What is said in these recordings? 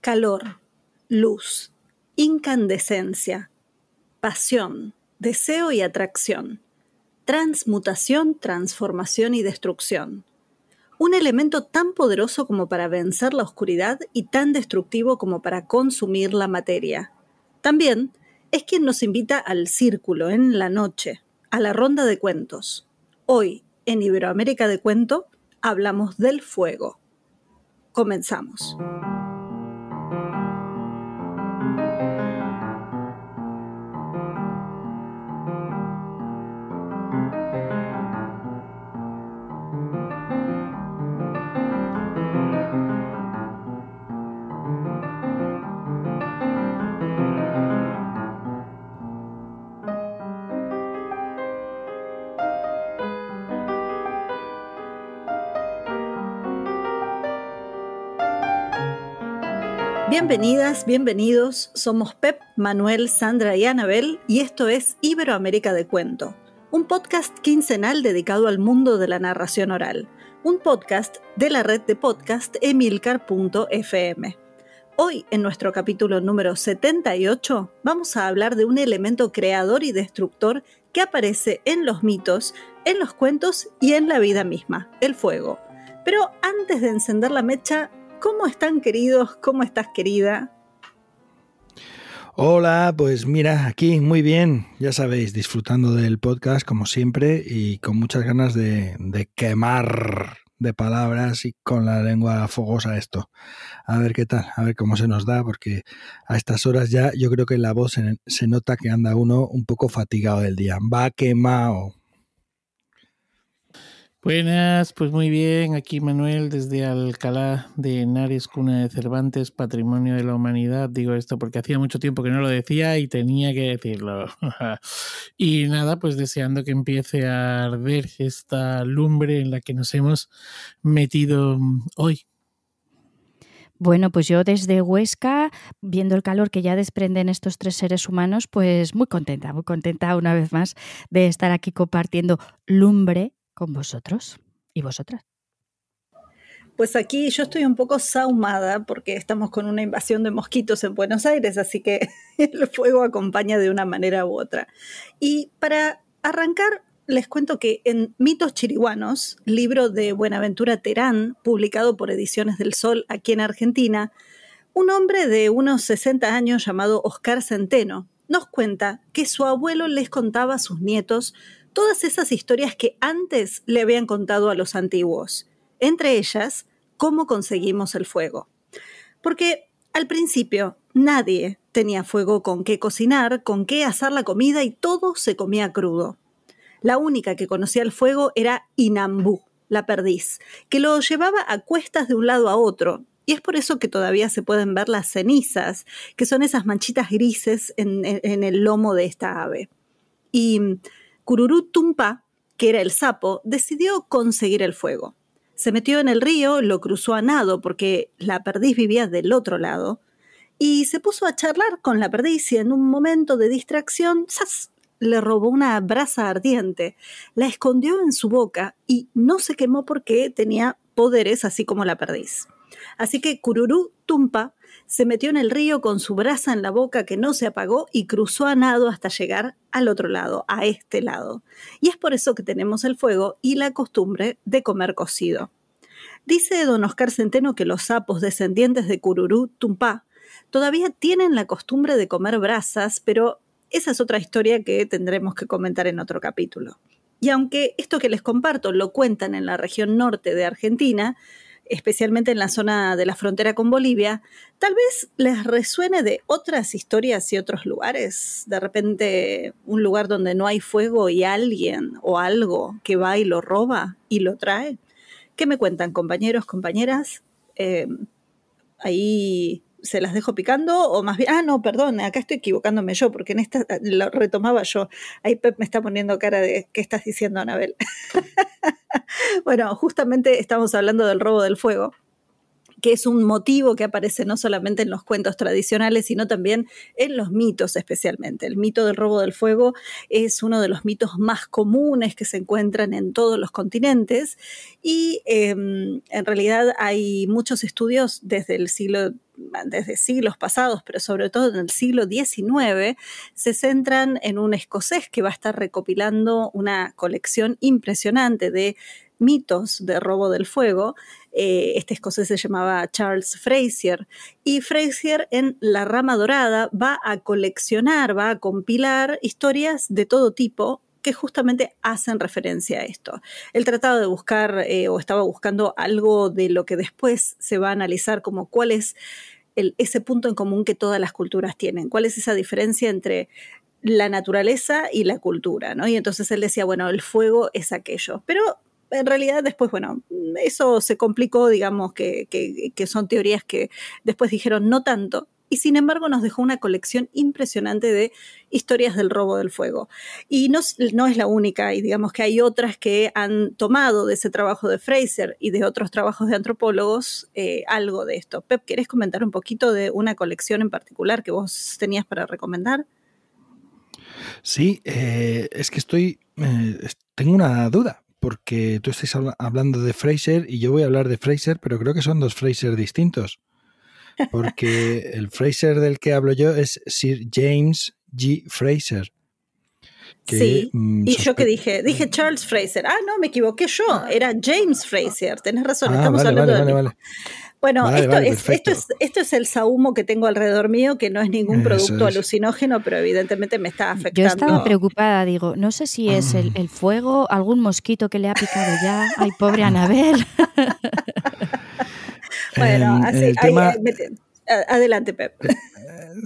calor, luz, incandescencia, pasión, deseo y atracción, transmutación, transformación y destrucción. Un elemento tan poderoso como para vencer la oscuridad y tan destructivo como para consumir la materia. También es quien nos invita al círculo en la noche, a la ronda de cuentos. Hoy, en Iberoamérica de Cuento, hablamos del fuego. Comenzamos. Bienvenidas, bienvenidos. Somos Pep, Manuel, Sandra y Anabel y esto es Iberoamérica de Cuento, un podcast quincenal dedicado al mundo de la narración oral, un podcast de la red de podcast emilcar.fm. Hoy, en nuestro capítulo número 78, vamos a hablar de un elemento creador y destructor que aparece en los mitos, en los cuentos y en la vida misma, el fuego. Pero antes de encender la mecha, ¿Cómo están queridos? ¿Cómo estás querida? Hola, pues mira, aquí muy bien, ya sabéis, disfrutando del podcast como siempre y con muchas ganas de, quemar de palabras y con la lengua fogosa esto. A ver qué tal, a ver cómo se nos da, porque a estas horas ya yo creo que la voz se, se nota que anda uno un poco fatigado del día. Va quemado. Buenas, pues muy bien, aquí Manuel desde Alcalá de Henares, cuna de Cervantes, patrimonio de la humanidad. Digo esto porque hacía mucho tiempo que no lo decía y tenía que decirlo. y nada, pues deseando que empiece a arder esta lumbre en la que nos hemos metido hoy. Bueno, pues yo desde Huesca, viendo el calor que ya desprenden estos tres seres humanos, pues muy contenta, muy contenta una vez más de estar aquí compartiendo lumbre con vosotros y vosotras. Pues aquí yo estoy un poco saumada porque estamos con una invasión de mosquitos en Buenos Aires, así que el fuego acompaña de una manera u otra. Y para arrancar, les cuento que en Mitos Chiriguanos, libro de Buenaventura Terán, publicado por Ediciones del Sol aquí en Argentina, un hombre de unos 60 años llamado Oscar Centeno nos cuenta que su abuelo les contaba a sus nietos todas esas historias que antes le habían contado a los antiguos, entre ellas, cómo conseguimos el fuego. Porque al principio nadie tenía fuego con qué cocinar, con qué asar la comida y todo se comía crudo. La única que conocía el fuego era Inambú, la perdiz, que lo llevaba a cuestas de un lado a otro, y es por eso que todavía se pueden ver las cenizas, que son esas manchitas grises en, en el lomo de esta ave. Y Cururú Tumpa, que era el sapo, decidió conseguir el fuego. Se metió en el río, lo cruzó a nado porque la perdiz vivía del otro lado, y se puso a charlar con la perdiz y en un momento de distracción, ¡zas! le robó una brasa ardiente, la escondió en su boca y no se quemó porque tenía poderes así como la perdiz. Así que Cururú Tumpa se metió en el río con su brasa en la boca que no se apagó y cruzó a nado hasta llegar al otro lado, a este lado. Y es por eso que tenemos el fuego y la costumbre de comer cocido. Dice don Oscar Centeno que los sapos descendientes de Cururú Tumpá todavía tienen la costumbre de comer brasas, pero esa es otra historia que tendremos que comentar en otro capítulo. Y aunque esto que les comparto lo cuentan en la región norte de Argentina, especialmente en la zona de la frontera con Bolivia, tal vez les resuene de otras historias y otros lugares. De repente, un lugar donde no hay fuego y alguien o algo que va y lo roba y lo trae. ¿Qué me cuentan, compañeros, compañeras? Eh, ahí se las dejo picando o más bien, ah, no, perdón, acá estoy equivocándome yo, porque en esta lo retomaba yo. Ahí Pep me está poniendo cara de, ¿qué estás diciendo, Anabel? bueno, justamente estamos hablando del robo del fuego que es un motivo que aparece no solamente en los cuentos tradicionales, sino también en los mitos especialmente. El mito del robo del fuego es uno de los mitos más comunes que se encuentran en todos los continentes y em, en realidad hay muchos estudios desde el siglo desde siglos pasados, pero sobre todo en el siglo XIX, se centran en un escocés que va a estar recopilando una colección impresionante de mitos de robo del fuego. Eh, este escocés se llamaba Charles Fraser. Y Fraser en La Rama Dorada va a coleccionar, va a compilar historias de todo tipo que justamente hacen referencia a esto. Él trataba de buscar eh, o estaba buscando algo de lo que después se va a analizar como cuál es ese punto en común que todas las culturas tienen, cuál es esa diferencia entre la naturaleza y la cultura, ¿no? Y entonces él decía, bueno, el fuego es aquello, pero en realidad después, bueno, eso se complicó, digamos que, que, son teorías que después dijeron no tanto, y sin embargo nos dejó una colección impresionante de historias del robo del fuego. Y no, es la única, y digamos que hay otras que han tomado de ese trabajo de Fraser y de otros trabajos de antropólogos eh, algo de esto. Pep, ¿querés comentar un poquito de una colección en particular que vos tenías para recomendar? Sí, eh, es que estoy, eh, tengo una duda, porque tú estás hablando de Fraser y yo voy a hablar de Fraser, pero creo que son dos Fraser distintos. Porque el Fraser del que hablo yo es Sir James G. Fraser. sí, mm, y yo que dije, dije Charles Fraser. Ah, no, me equivoqué yo, era James Fraser, tenés razón, ah, estamos hablando de... Bueno, esto, es, esto, es, el sahumo que tengo alrededor mío, que no es ningún producto alucinógeno, pero evidentemente me está afectando. Yo estaba preocupada, digo, no sé si es el, el fuego, algún mosquito que le ha picado ya. Ay, pobre Anabel. bueno, así, eh, adelante, Pep. Eh,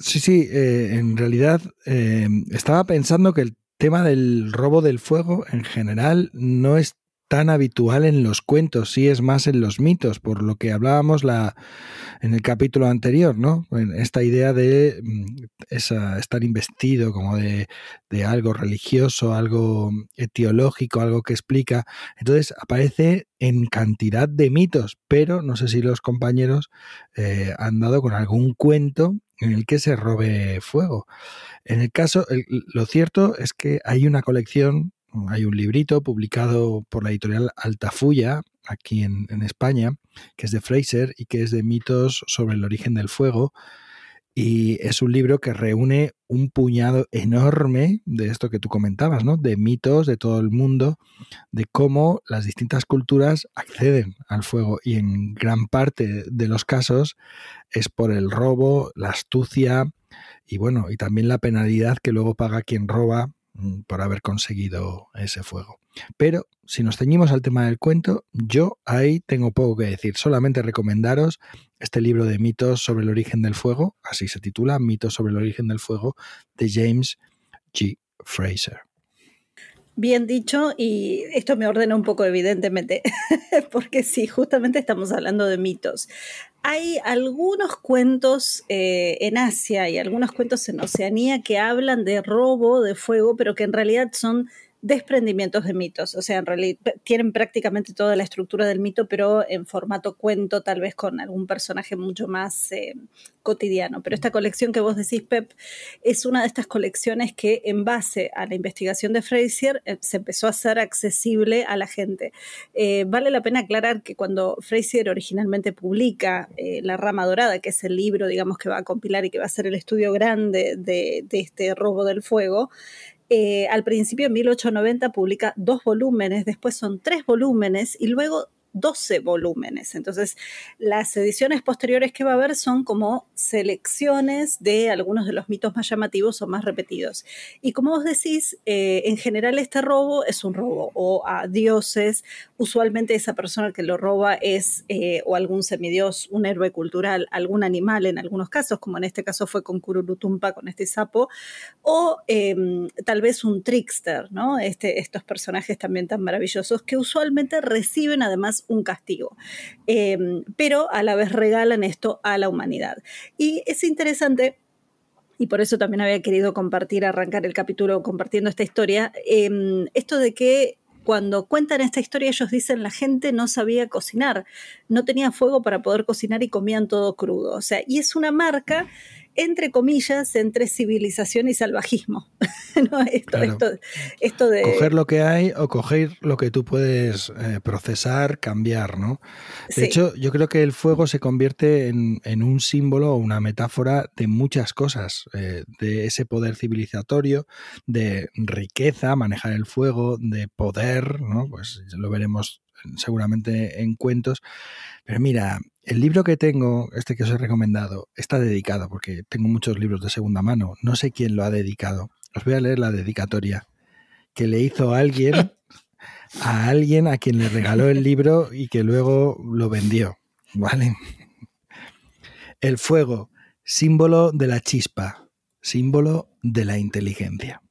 sí, sí, eh, en realidad estaba pensando que el tema del robo del fuego en general no es tan habitual en los cuentos, sí es más en los mitos, por lo que hablábamos la, en el capítulo anterior, ¿no? Esta idea de mm, estar investido como de, algo religioso, algo etiológico, algo que explica. Entonces aparece en cantidad de mitos, pero no sé si los compañeros eh, han dado con algún cuento en el que se robe fuego. En el caso, lo cierto es que hay una colección hay un librito publicado por la editorial Altafulla, aquí en, España, que es de Fraser y que es de mitos sobre el origen del fuego. Y es un libro que reúne un puñado enorme de esto que tú comentabas, ¿no? De mitos de todo el mundo, de cómo las distintas culturas acceden al fuego. Y en gran parte de los casos es por el robo, la astucia y bueno, y también la penalidad que luego paga quien roba por haber conseguido ese fuego. Pero si nos ceñimos al tema del cuento, yo ahí tengo poco que decir. Solamente recomendaros este libro de mitos sobre el origen del fuego, así se titula, Mitos sobre el origen del fuego, de James G. Fraser. Bien dicho, y esto me ordena un poco evidentemente, porque sí, justamente estamos hablando de mitos. Hay algunos cuentos eh, en Asia y algunos cuentos en Oceanía que hablan de robo de fuego, pero que en realidad son desprendimientos de mitos, o sea, en realidad tienen prácticamente toda la estructura del mito, pero en formato cuento, tal vez con algún personaje mucho más eh, cotidiano. Pero esta colección que vos decís, Pep, es una de estas colecciones que en base a la investigación de Frazier eh, se empezó a hacer accesible a la gente. Eh, vale la pena aclarar que cuando Frazier originalmente publica La Rama Dorada, que es el libro, digamos, que va a compilar y que va a ser el estudio grande de, de este robo del fuego, eh, al principio, en 1890, publica dos volúmenes, después son tres volúmenes y luego 12 volúmenes. Entonces, las ediciones posteriores que va a haber son como selecciones de algunos de los mitos más llamativos o más repetidos. Y como vos decís, eh, en general este robo es un robo o a dioses. Usualmente esa persona que lo roba es eh, o algún semidios, un héroe cultural, algún animal en algunos casos, como en este caso fue con Kururutumpa, con este sapo, o em, tal vez un trickster, ¿no? Este, estos personajes también tan maravillosos que usualmente reciben además un castigo, em, pero a la vez regalan esto a la humanidad. Y es interesante y por eso también había querido compartir, arrancar el capítulo compartiendo esta historia, em, esto de que cuando cuentan esta historia ellos dicen la gente no sabía cocinar, no tenía fuego para poder cocinar y comían todo crudo. O sea, y es una marca entre comillas, entre civilización y salvajismo. esto, de... Coger lo que hay o coger lo que tú puedes eh, procesar, cambiar, ¿no? De hecho, yo creo que el fuego se convierte en, un símbolo o una metáfora de muchas cosas, eh, de ese poder civilizatorio, de riqueza, manejar el fuego, de poder, ¿no? Pues lo veremos seguramente en cuentos. Pero mira, el libro que tengo, este que os he recomendado, está dedicado, porque tengo muchos libros de segunda mano. No sé quién lo ha dedicado. Os voy a leer la dedicatoria que le hizo alguien a alguien a quien le regaló el libro y que luego lo vendió. ¿Vale? El fuego, símbolo de la chispa, símbolo de la inteligencia.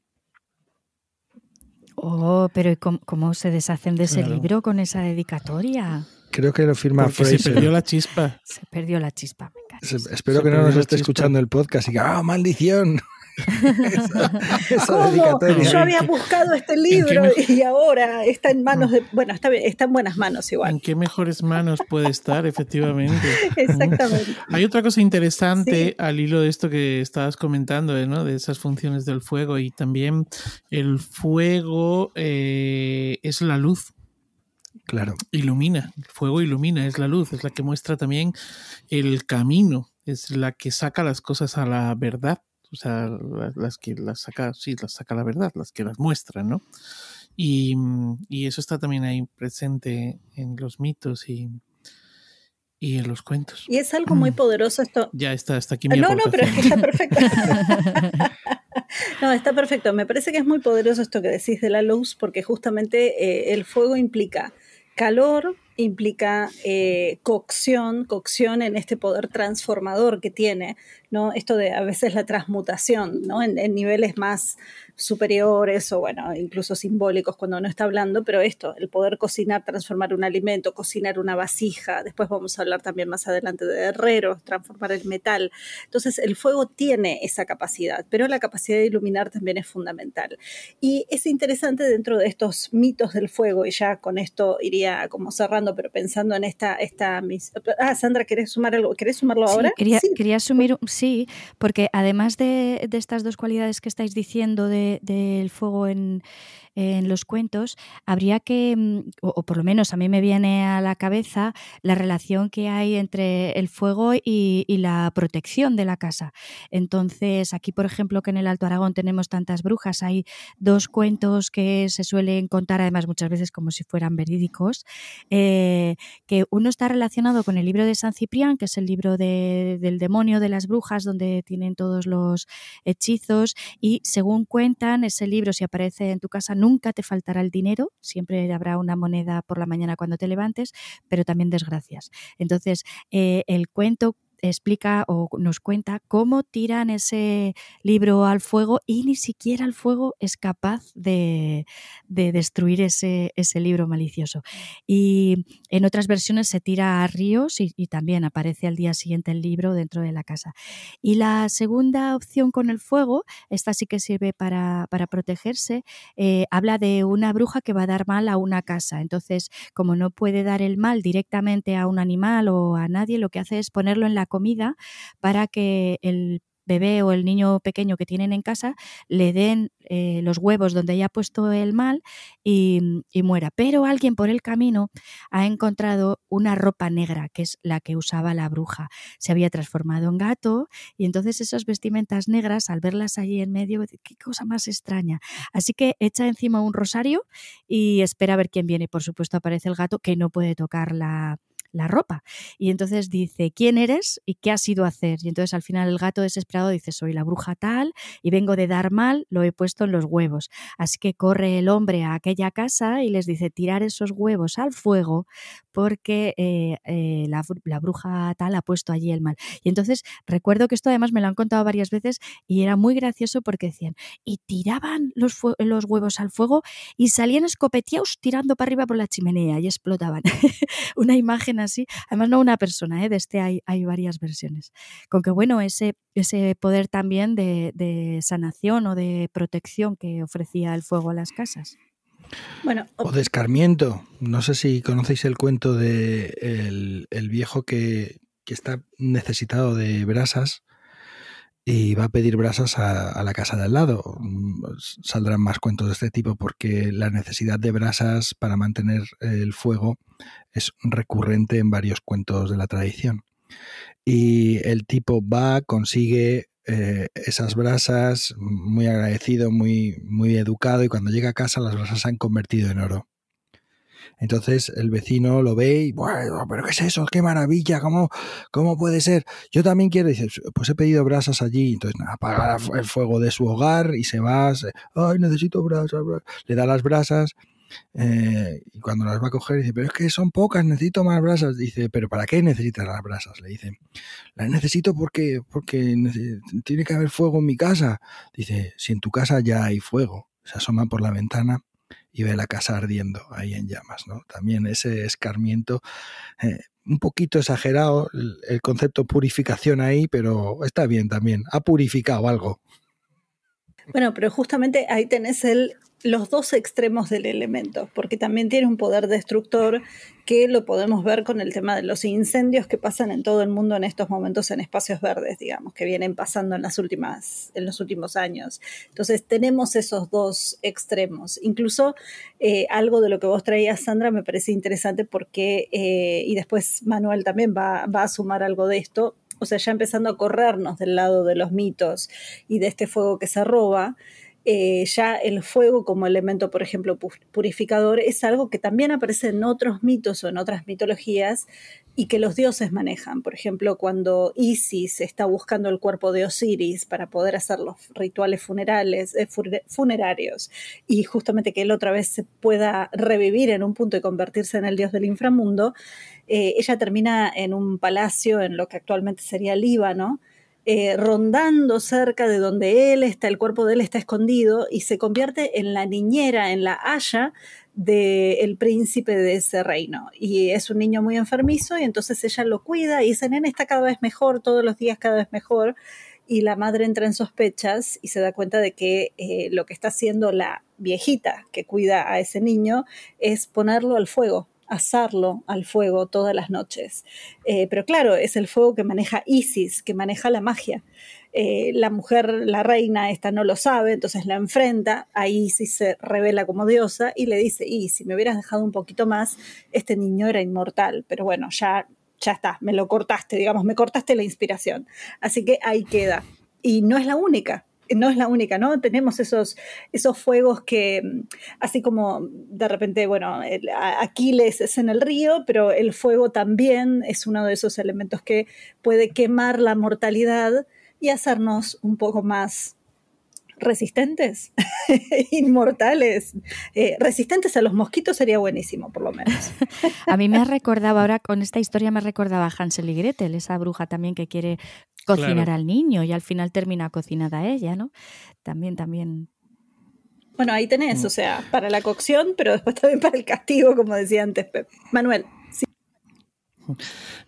Oh, pero ¿cómo, se deshacen de ese libro con esa dedicatoria? Creo que lo firma Porque Se perdió la chispa. Se perdió la chispa. espero que no nos esté escuchando el podcast y que, ¡ah, maldición! Yo había buscado este libro y ahora está en manos de. Bueno, está, está en buenas manos igual. ¿En qué mejores manos puede estar, efectivamente? Exactamente. Hay otra cosa interesante al hilo de esto que estabas comentando, ¿eh? ¿no? de esas funciones del fuego y también el fuego eh, es la luz. Claro. Ilumina, el fuego ilumina, es la luz, es la que muestra también el camino, es la que saca las cosas a la verdad o sea, las, que las saca, sí, las saca la verdad, las que las muestran, ¿no? Y, y eso está también ahí presente en los mitos y, y en los cuentos. Y es algo muy mm. poderoso esto. Ya está, hasta aquí mi No, no, pero es que está perfecto. no, está perfecto. Me parece que es muy poderoso esto que decís de la luz, porque justamente eh, el fuego implica calor, implica eh, cocción, cocción en este poder transformador que tiene, ¿no? Esto de a veces la transmutación, ¿no? En, niveles más superiores o, bueno, incluso simbólicos cuando uno está hablando, pero esto, el poder cocinar, transformar un alimento, cocinar una vasija, después vamos a hablar también más adelante de herreros, transformar el metal. Entonces, el fuego tiene esa capacidad, pero la capacidad de iluminar también es fundamental. Y es interesante dentro de estos mitos del fuego, y ya con esto iría como cerrando, pero pensando en esta... esta ah, Sandra, ¿querés sumar algo? ¿Querés sumarlo ahora? Quería, quería asumir, sí, porque además de, de, estas dos cualidades que estáis diciendo del fuego en, en los cuentos, habría que, mm, o, por lo menos a mí me viene a la cabeza la relación que hay entre el fuego y, la protección de la casa. Entonces, aquí, por ejemplo, que en el Alto Aragón tenemos tantas brujas, hay dos cuentos que se suelen contar, además muchas veces como si fueran verídicos, eh, que uno está relacionado con el libro de San Ciprián, que es el libro del demonio de las brujas, donde tienen todos los hechizos, y según cuentan, ese libro, si aparece en tu casa, nunca te faltará el dinero, siempre habrá una moneda por la mañana cuando te levantes, pero también desgracias. Entonces, eh, el cuento explica o nos cuenta cómo tiran ese libro al fuego y ni siquiera el fuego es capaz de, destruir ese, ese, libro malicioso. Y en otras versiones se tira a ríos y, también aparece al día siguiente el libro dentro de la casa. Y la segunda opción con el fuego, esta sí que sirve para, protegerse, eh, habla de una bruja que va a dar mal a una casa. Entonces, como no puede dar el mal directamente a un animal o a nadie, lo que hace es ponerlo en la comida para que el bebé o el niño pequeño que tienen en casa le den eh, los huevos donde haya puesto el mal y, muera. Pero alguien por el camino ha encontrado una ropa negra, que es la que usaba la bruja. Se había transformado en gato y entonces esas vestimentas negras, al verlas allí en medio, qué cosa más extraña. Así que echa encima un rosario y espera a ver quién viene. Por supuesto aparece el gato que no puede tocar la, la ropa. Y entonces dice, ¿quién eres y qué has ido hacer? Y entonces al final el gato desesperado dice, soy la bruja tal y vengo de dar mal, lo he puesto en los huevos. Así que corre el hombre a aquella casa y les dice, tirar esos huevos al fuego porque eh, eh, la, bruja tal ha puesto allí el mal. Y entonces recuerdo que esto además me lo han contado varias veces y era muy gracioso porque decían, y tiraban los, huevos al fuego y salían escopeteados tirando para arriba por la chimenea y explotaban. Una imagen así, además no una persona, ¿eh? de este hay, hay varias versiones. Con que bueno, ese, ese poder también de, de sanación o de protección que ofrecía el fuego a las casas. Bueno, o de escarmiento. No sé si conocéis el cuento de el, viejo que, está necesitado de brasas y va a pedir brasas a, la casa de al lado. Mm, saldrán más cuentos de este tipo porque la necesidad de brasas para mantener el fuego es recurrente en varios cuentos de la tradición. Y el tipo va, consigue eh, esas brasas, muy agradecido, muy, muy educado, y cuando llega a casa las brasas se han convertido en oro. Entonces el vecino lo ve y, bueno, pero ¿qué es eso? ¡Qué maravilla! ¿Cómo, cómo puede ser? Yo también quiero. dice, pues he pedido brasas allí. Entonces apaga el fuego de su hogar y se va. Ay, necesito brasas. Le da las brasas. Eh, y cuando las va a coger dice, pero es que son pocas, necesito más brasas. Dice, pero ¿para qué necesitas las brasas? Le dice, las necesito porque, porque tiene que haber fuego en mi casa. Dice, si en tu casa ya hay fuego. Se asoma por la ventana y ve la casa ardiendo ahí en llamas, ¿no? También ese escarmiento, eh, un poquito exagerado el, concepto purificación ahí, pero está bien también, ha purificado algo. Bueno, pero justamente ahí tenés el, los dos extremos del elemento, porque también tiene un poder destructor que lo podemos ver con el tema de los incendios que pasan en todo el mundo en estos momentos en espacios verdes, digamos, que vienen pasando en, las últimas, en los últimos años. Entonces tenemos esos dos extremos. Incluso eh, algo de lo que vos traías, Sandra, me parece interesante porque, eh, y después Manuel también va, va a sumar algo de esto, o sea, ya empezando a corrernos del lado de los mitos y de este fuego que se roba, eh, ya el fuego como elemento, por ejemplo, purificador, es algo que también aparece en otros mitos o en otras mitologías y que los dioses manejan. Por ejemplo, cuando Isis está buscando el cuerpo de Osiris para poder hacer los rituales funerales, eh, funerarios y justamente que él otra vez se pueda revivir en un punto y convertirse en el dios del inframundo, eh, ella termina en un palacio en lo que actualmente sería Líbano, eh, rondando cerca de donde él está, el cuerpo de él está escondido y se convierte en la niñera, en la haya del príncipe de ese reino. Y es un niño muy enfermizo y entonces ella lo cuida y dice, nene está cada vez mejor, todos los días cada vez mejor. Y la madre entra en sospechas y se da cuenta de que eh, lo que está haciendo la viejita que cuida a ese niño es ponerlo al fuego asarlo al fuego todas las noches. Eh, pero claro, es el fuego que maneja Isis, que maneja la magia. Eh, la mujer, la reina, esta no lo sabe, entonces la enfrenta, a Isis se revela como diosa y le dice, y si me hubieras dejado un poquito más, este niño era inmortal, pero bueno, ya, ya está, me lo cortaste, digamos, me cortaste la inspiración. Así que ahí queda. Y no es la única, no es la única, ¿no? Tenemos esos, esos fuegos que, así como de repente, bueno, Aquiles es en el río, pero el fuego también es uno de esos elementos que puede quemar la mortalidad y hacernos un poco más resistentes, inmortales, eh, resistentes a los mosquitos sería buenísimo, por lo menos. a mí me recordaba ahora, con esta historia me recordaba a Hansel y Gretel, esa bruja también que quiere cocinar al niño y al final termina cocinada ella, ¿no? También, también. Bueno, ahí tenés, mm. o sea, para la cocción, pero después también para el castigo, como decía antes Manuel.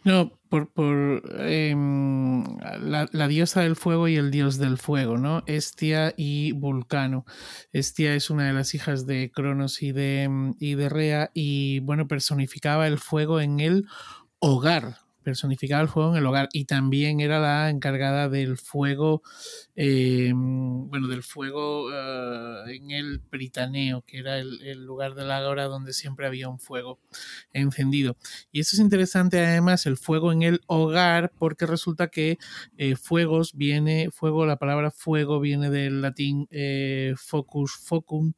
No, por, por em, la, diosa del fuego y el dios del fuego, ¿no? Estia y Vulcano. Estia es una de las hijas de Cronos y de, y de Rea y, bueno, personificaba el fuego en el hogar, personificaba el fuego en el hogar y también era la encargada del fuego, eh, bueno, del fuego eh, en el Britaneo, que era el, lugar de la hora donde siempre había un fuego encendido. Y eso es interesante además, el fuego en el hogar, porque resulta que eh, fuegos viene, fuego, la palabra fuego viene del latín focus, focum,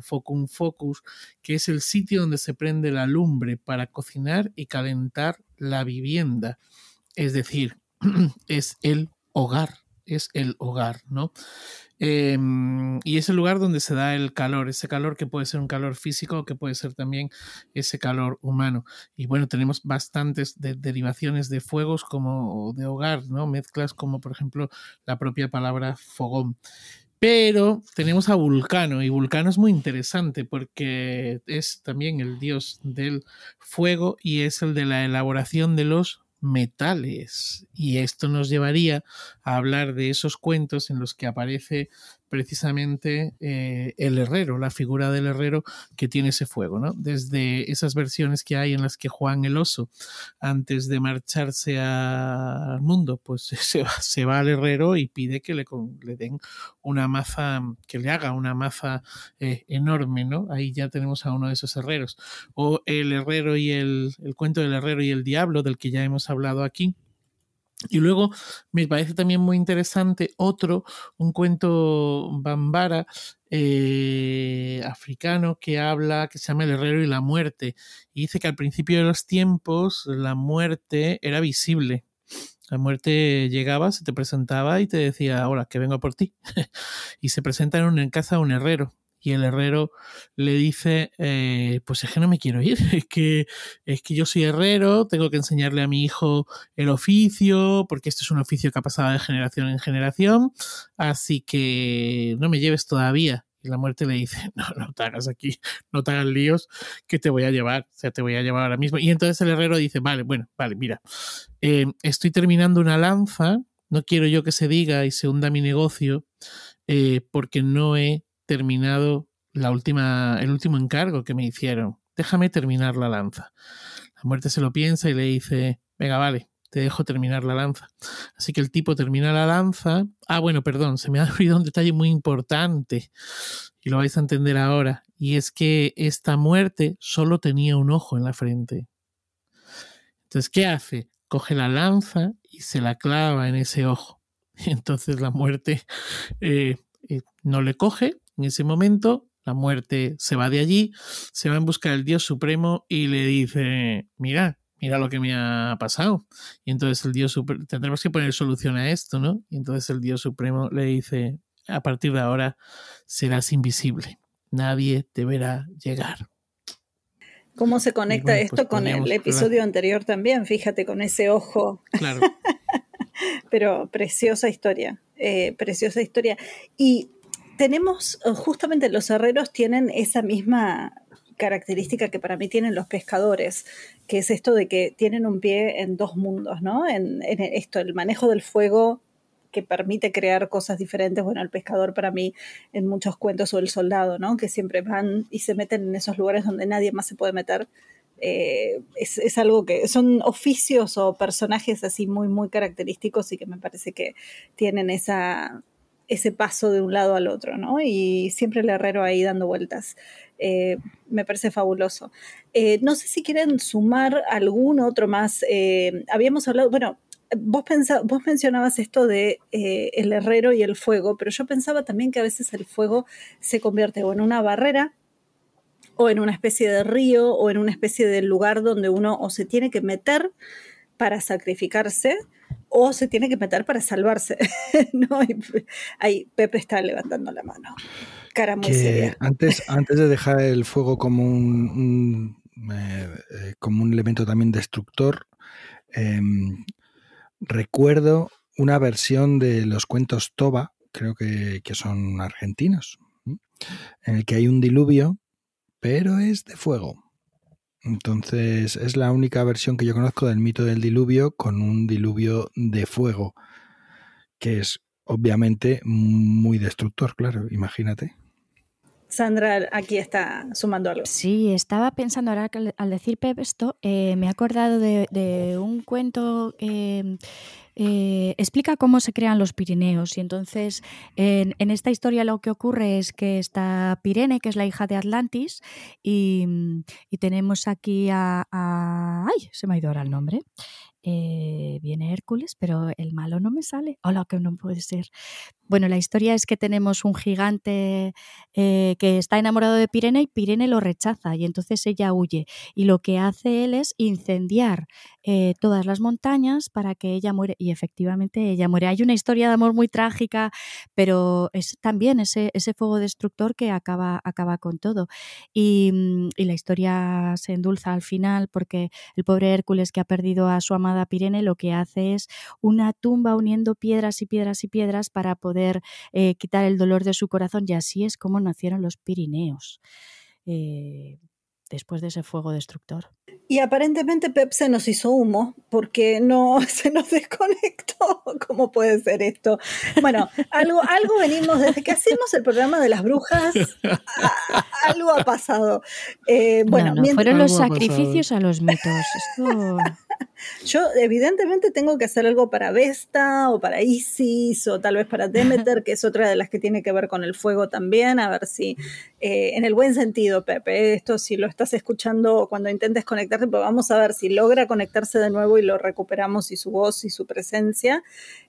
focum focus, que es el sitio donde se prende la lumbre para cocinar y calentar la vivienda. Es decir, es el hogar, es el hogar, ¿no? Em, y es el lugar donde se da el calor, ese calor que puede ser un calor físico o que puede ser también ese calor humano. Y bueno, tenemos bastantes derivaciones de fuegos como de hogar, ¿no? Mezclas como por ejemplo la propia palabra fogón. Pero tenemos a Vulcano y Vulcano es muy interesante porque es también el dios del fuego y es el de la elaboración de los metales. Y esto nos llevaría a hablar de esos cuentos en los que aparece precisamente eh, el herrero, la figura del herrero que tiene ese fuego, ¿no? Desde esas versiones que hay en las que Juan el oso, antes de marcharse al mundo, pues se va, se va al herrero y pide que le, le, den una maza, que le haga una maza eh, enorme, ¿no? Ahí ya tenemos a uno de esos herreros. O el herrero y el, el cuento del herrero y el diablo, del que ya hemos hablado aquí, y luego me parece también muy interesante otro, un cuento bambara eh, africano que habla, que se llama El Herrero y la Muerte. Y dice que al principio de los tiempos la muerte era visible. La muerte llegaba, se te presentaba y te decía, hola, que vengo por ti. y se presenta en, casa de un herrero y el herrero le dice, eh, pues es que no me quiero ir, es que, es que yo soy herrero, tengo que enseñarle a mi hijo el oficio, porque este es un oficio que ha pasado de generación en generación, así que no me lleves todavía. Y la muerte le dice, no, no te hagas aquí, no te hagas líos, que te voy a llevar, o sea, te voy a llevar ahora mismo. Y entonces el herrero dice, vale, bueno, vale, mira, eh, estoy terminando una lanza, no quiero yo que se diga y se hunda mi negocio, eh, porque no he terminado la última, el último encargo que me hicieron. Déjame terminar la lanza. La muerte se lo piensa y le dice, venga, vale, te dejo terminar la lanza. Así que el tipo termina la lanza. Ah, bueno, perdón, se me ha olvidado un detalle muy importante y lo vais a entender ahora. Y es que esta muerte solo tenía un ojo en la frente. Entonces, ¿qué hace? Coge la lanza y se la clava en ese ojo. entonces la muerte eh, eh, no le coge, en ese momento, la muerte se va de allí, se va en busca del Dios Supremo y le dice, mira, mira lo que me ha pasado. Y entonces el Dios Supremo, tendremos que poner solución a esto, ¿no? Y entonces el Dios Supremo le dice, a partir de ahora serás invisible, nadie te verá llegar. ¿Cómo se conecta pues esto con el episodio anterior también? Fíjate, con ese ojo. Claro. Pero preciosa historia, eh, preciosa historia. Y tenemos, eh, justamente los herreros tienen esa misma característica que para mí tienen los pescadores, que es esto de que tienen un pie en dos mundos, ¿no? En, esto, el manejo del fuego que permite crear cosas diferentes. Bueno, el pescador para mí en muchos cuentos o el soldado, ¿no? Que siempre van y se meten en esos lugares donde nadie más se puede meter. Eh, es, es, algo que son oficios o personajes así muy, muy característicos y que me parece que tienen esa, ese paso de un lado al otro, ¿no? Y siempre el herrero ahí dando vueltas. Eh, me parece fabuloso. Eh, no sé si quieren sumar algún otro más. Eh, habíamos hablado, bueno, vos, vos mencionabas esto de el herrero y el fuego, pero yo pensaba también que a veces el fuego se convierte o en una barrera o en una especie de río o en una especie de lugar donde uno o se tiene que meter para sacrificarse o se tiene que meter para salvarse. ¿no? ahí Pepe está levantando la mano. Cara muy seria. Antes, antes de dejar el fuego como un, eh, eh, como un elemento también destructor, em, recuerdo una versión de los cuentos Toba, creo que, que son argentinos, en el que hay un diluvio, pero es de fuego. Entonces es la única versión que yo conozco del mito del diluvio con un diluvio de fuego, que es obviamente muy destructor, claro, imagínate. Sandra aquí está sumando algo. Sí, estaba pensando ahora que al decir Pep esto, eh, me he acordado de, un cuento que eh, explica cómo se crean los Pirineos. Y entonces, en, esta historia lo que ocurre es que está Pirene, que es la hija de Atlantis, y, tenemos aquí a, a, ¡Ay! Se me ha ido ahora el nombre. Eh, viene Hércules, pero el malo no me sale. Hola, que no puede ser. Bueno, la historia es que tenemos un gigante eh, que está enamorado de Pirene y Pirene lo rechaza y entonces ella huye. Y lo que hace él es incendiar eh, todas las montañas para que ella muere. Y efectivamente ella muere. Hay una historia de amor muy trágica, pero es también ese, fuego destructor que acaba, con todo. Mm, y la historia se endulza al final porque el pobre Hércules que ha perdido a su amada Pirene lo que hace es una tumba uniendo piedras y piedras y piedras para poder eh, quitar el dolor de su corazón y así es como nacieron los Pirineos. Eh, después de ese fuego destructor. Y aparentemente Pep se nos hizo humo porque no se nos desconectó, ¿cómo puede ser esto? Bueno, algo, algo venimos, desde que hacemos el programa de las brujas, algo ha pasado. Eh, bueno, fueron los sacrificios a los mitos. Yo evidentemente tengo que hacer algo para Vesta o para Isis o tal vez para Demeter, que es otra de las que tiene que ver con el fuego también, a ver si eh, en el buen sentido, Pepe, esto si lo estás escuchando cuando intentes conectarte, pues vamos a ver si logra conectarse de nuevo y lo recuperamos y su voz y su presencia,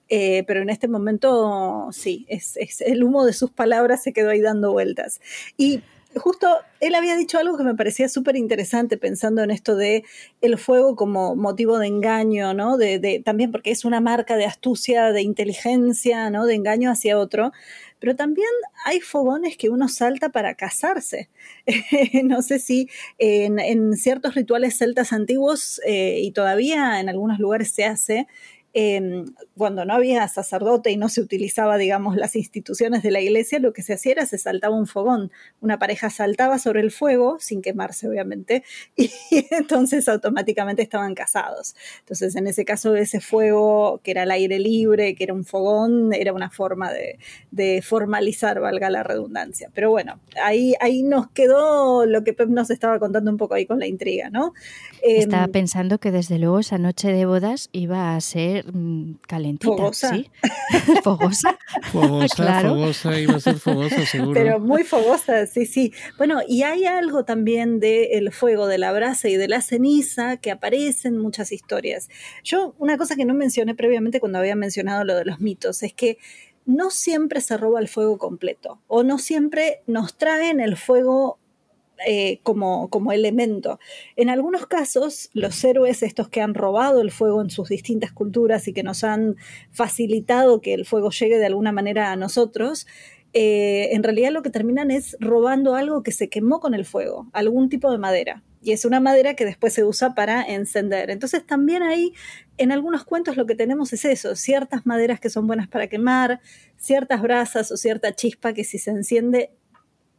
eh, pero en este momento sí, es, es, el humo de sus palabras se quedó ahí dando vueltas. Y justo él había dicho algo que me parecía súper interesante pensando en esto de el fuego como motivo de engaño, ¿no? De, también porque es una marca de astucia, de inteligencia, ¿no? De engaño hacia otro. Pero también hay fogones que uno salta para casarse. no sé si en, ciertos rituales celtas antiguos eh, y todavía en algunos lugares se hace, Em, cuando no había sacerdote y no se utilizaba, digamos, las instituciones de la iglesia, lo que se hacía era se saltaba un fogón. Una pareja saltaba sobre el fuego, sin quemarse, obviamente, y entonces automáticamente estaban casados. Entonces, en ese caso, ese fuego, que era al aire libre, que era un fogón, era una forma de, formalizar, valga la redundancia. Pero bueno, ahí, ahí nos quedó lo que Pep nos estaba contando un poco ahí con la intriga, ¿no? Estaba em, pensando que desde luego esa noche de bodas iba a ser mm, calentita, fogosa. ¿sí? fogosa. Fogosa, claro. fogosa, iba a ser fogosa seguro. Pero muy fogosa, sí, sí. Bueno, y hay algo también del fuego, de la brasa y de la ceniza que aparece en muchas historias. Yo, una cosa que no mencioné previamente cuando había mencionado lo de los mitos, es que no siempre se roba el fuego completo o no siempre nos traen el fuego eh, como, como elemento. En algunos casos, los héroes, estos que han robado el fuego en sus distintas culturas y que nos han facilitado que el fuego llegue de alguna manera a nosotros, eh, en realidad lo que terminan es robando algo que se quemó con el fuego, algún tipo de madera. Y es una madera que después se usa para encender. Entonces también ahí, en algunos cuentos lo que tenemos es eso, ciertas maderas que son buenas para quemar, ciertas brasas o cierta chispa que si se enciende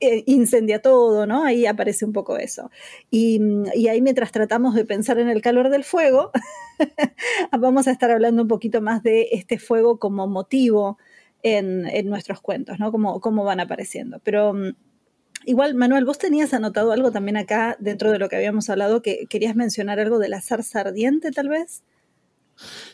eh, incendia todo, ¿no? Ahí aparece un poco eso. Y, ahí mientras tratamos de pensar en el calor del fuego, vamos a estar hablando un poquito más de este fuego como motivo en, nuestros cuentos, ¿no? Cómo, cómo van apareciendo. Pero mm, igual, Manuel, vos tenías anotado algo también acá dentro de lo que habíamos hablado, que querías mencionar algo de la zarza ardiente, tal vez.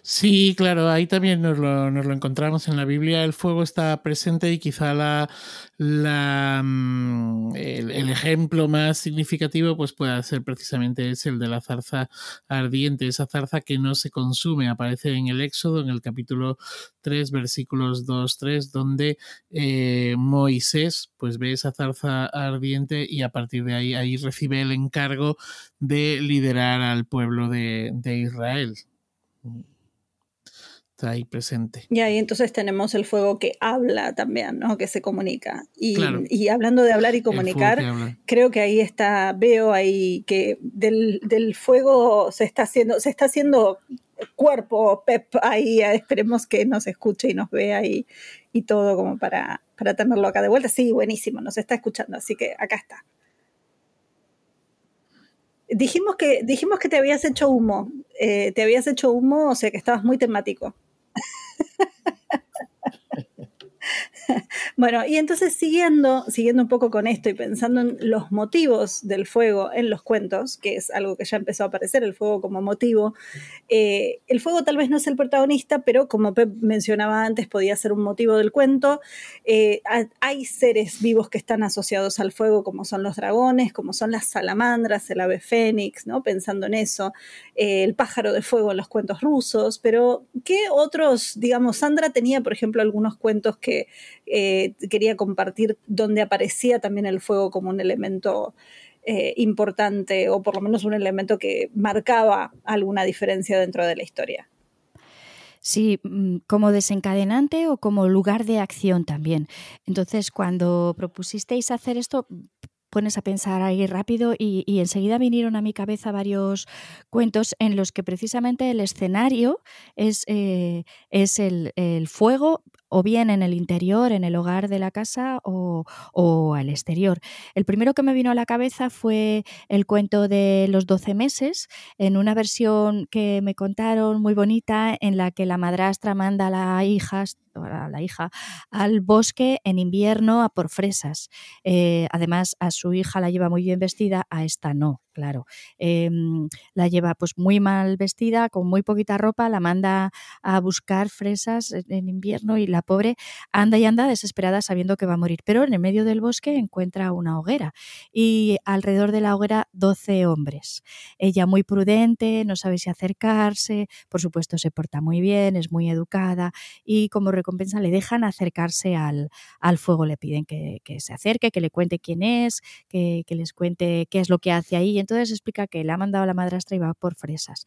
Sí, claro, ahí también nos lo, encontramos en la Biblia. El fuego está presente y quizá la, mm, el, ejemplo más significativo pues puede ser precisamente es el de la zarza ardiente, esa zarza que no se consume. Aparece en el Éxodo, en el capítulo 3, versículos 2-3, donde eh, Moisés pues ve esa zarza ardiente y a partir de ahí, ahí recibe el encargo de liderar al pueblo de, de Israel está ahí presente. Y ahí entonces tenemos el fuego que habla también, ¿no? Que se comunica. Y, hablando de hablar y comunicar, creo que ahí está, veo ahí que del, fuego se está haciendo, se está haciendo cuerpo, Pep, ahí esperemos que nos escuche y nos vea y, y todo como para, para tenerlo acá de vuelta. Sí, buenísimo, nos está escuchando, así que acá está. Dijimos que, dijimos que te habías hecho humo. Eh, te habías hecho humo, o sea que estabas muy temático. bueno, y entonces siguiendo, siguiendo un poco con esto y pensando en los motivos del fuego en los cuentos, que es algo que ya empezó a aparecer, el fuego como motivo, eh, el fuego tal vez no es el protagonista, pero como Pep mencionaba antes, podía ser un motivo del cuento. Eh, hay seres vivos que están asociados al fuego, como son los dragones, como son las salamandras, el ave fénix, ¿no? pensando en eso, eh, el pájaro de fuego en los cuentos rusos, pero ¿qué otros, digamos, Sandra tenía, por ejemplo, algunos cuentos que eh, quería compartir donde aparecía también el fuego como un elemento eh, importante o por lo menos un elemento que marcaba alguna diferencia dentro de la historia. Sí, mm, como desencadenante o como lugar de acción también. Entonces, cuando propusisteis hacer esto, pones a pensar ahí rápido y, enseguida vinieron a mi cabeza varios cuentos en los que precisamente el escenario es, eh, es el, fuego o bien en el interior, en el hogar de la casa o, o, al exterior. El primero que me vino a la cabeza fue el cuento de los 12 meses, en una versión que me contaron muy bonita, en la que la madrastra manda a la hija, a la hija al bosque en invierno a por fresas. Eh, además, a su hija la lleva muy bien vestida, a esta no, claro. Em, la lleva pues muy mal vestida, con muy poquita ropa, la manda a buscar fresas en invierno y la pobre anda y anda desesperada sabiendo que va a morir. Pero en el medio del bosque encuentra una hoguera y alrededor de la hoguera 12 hombres. Ella muy prudente, no sabe si acercarse, por supuesto se porta muy bien, es muy educada y como recompensa le dejan acercarse al, al fuego, le piden que, se acerque, que le cuente quién es, que, les cuente qué es lo que hace ahí. Entonces explica que le ha mandado a la madrastra y va por fresas.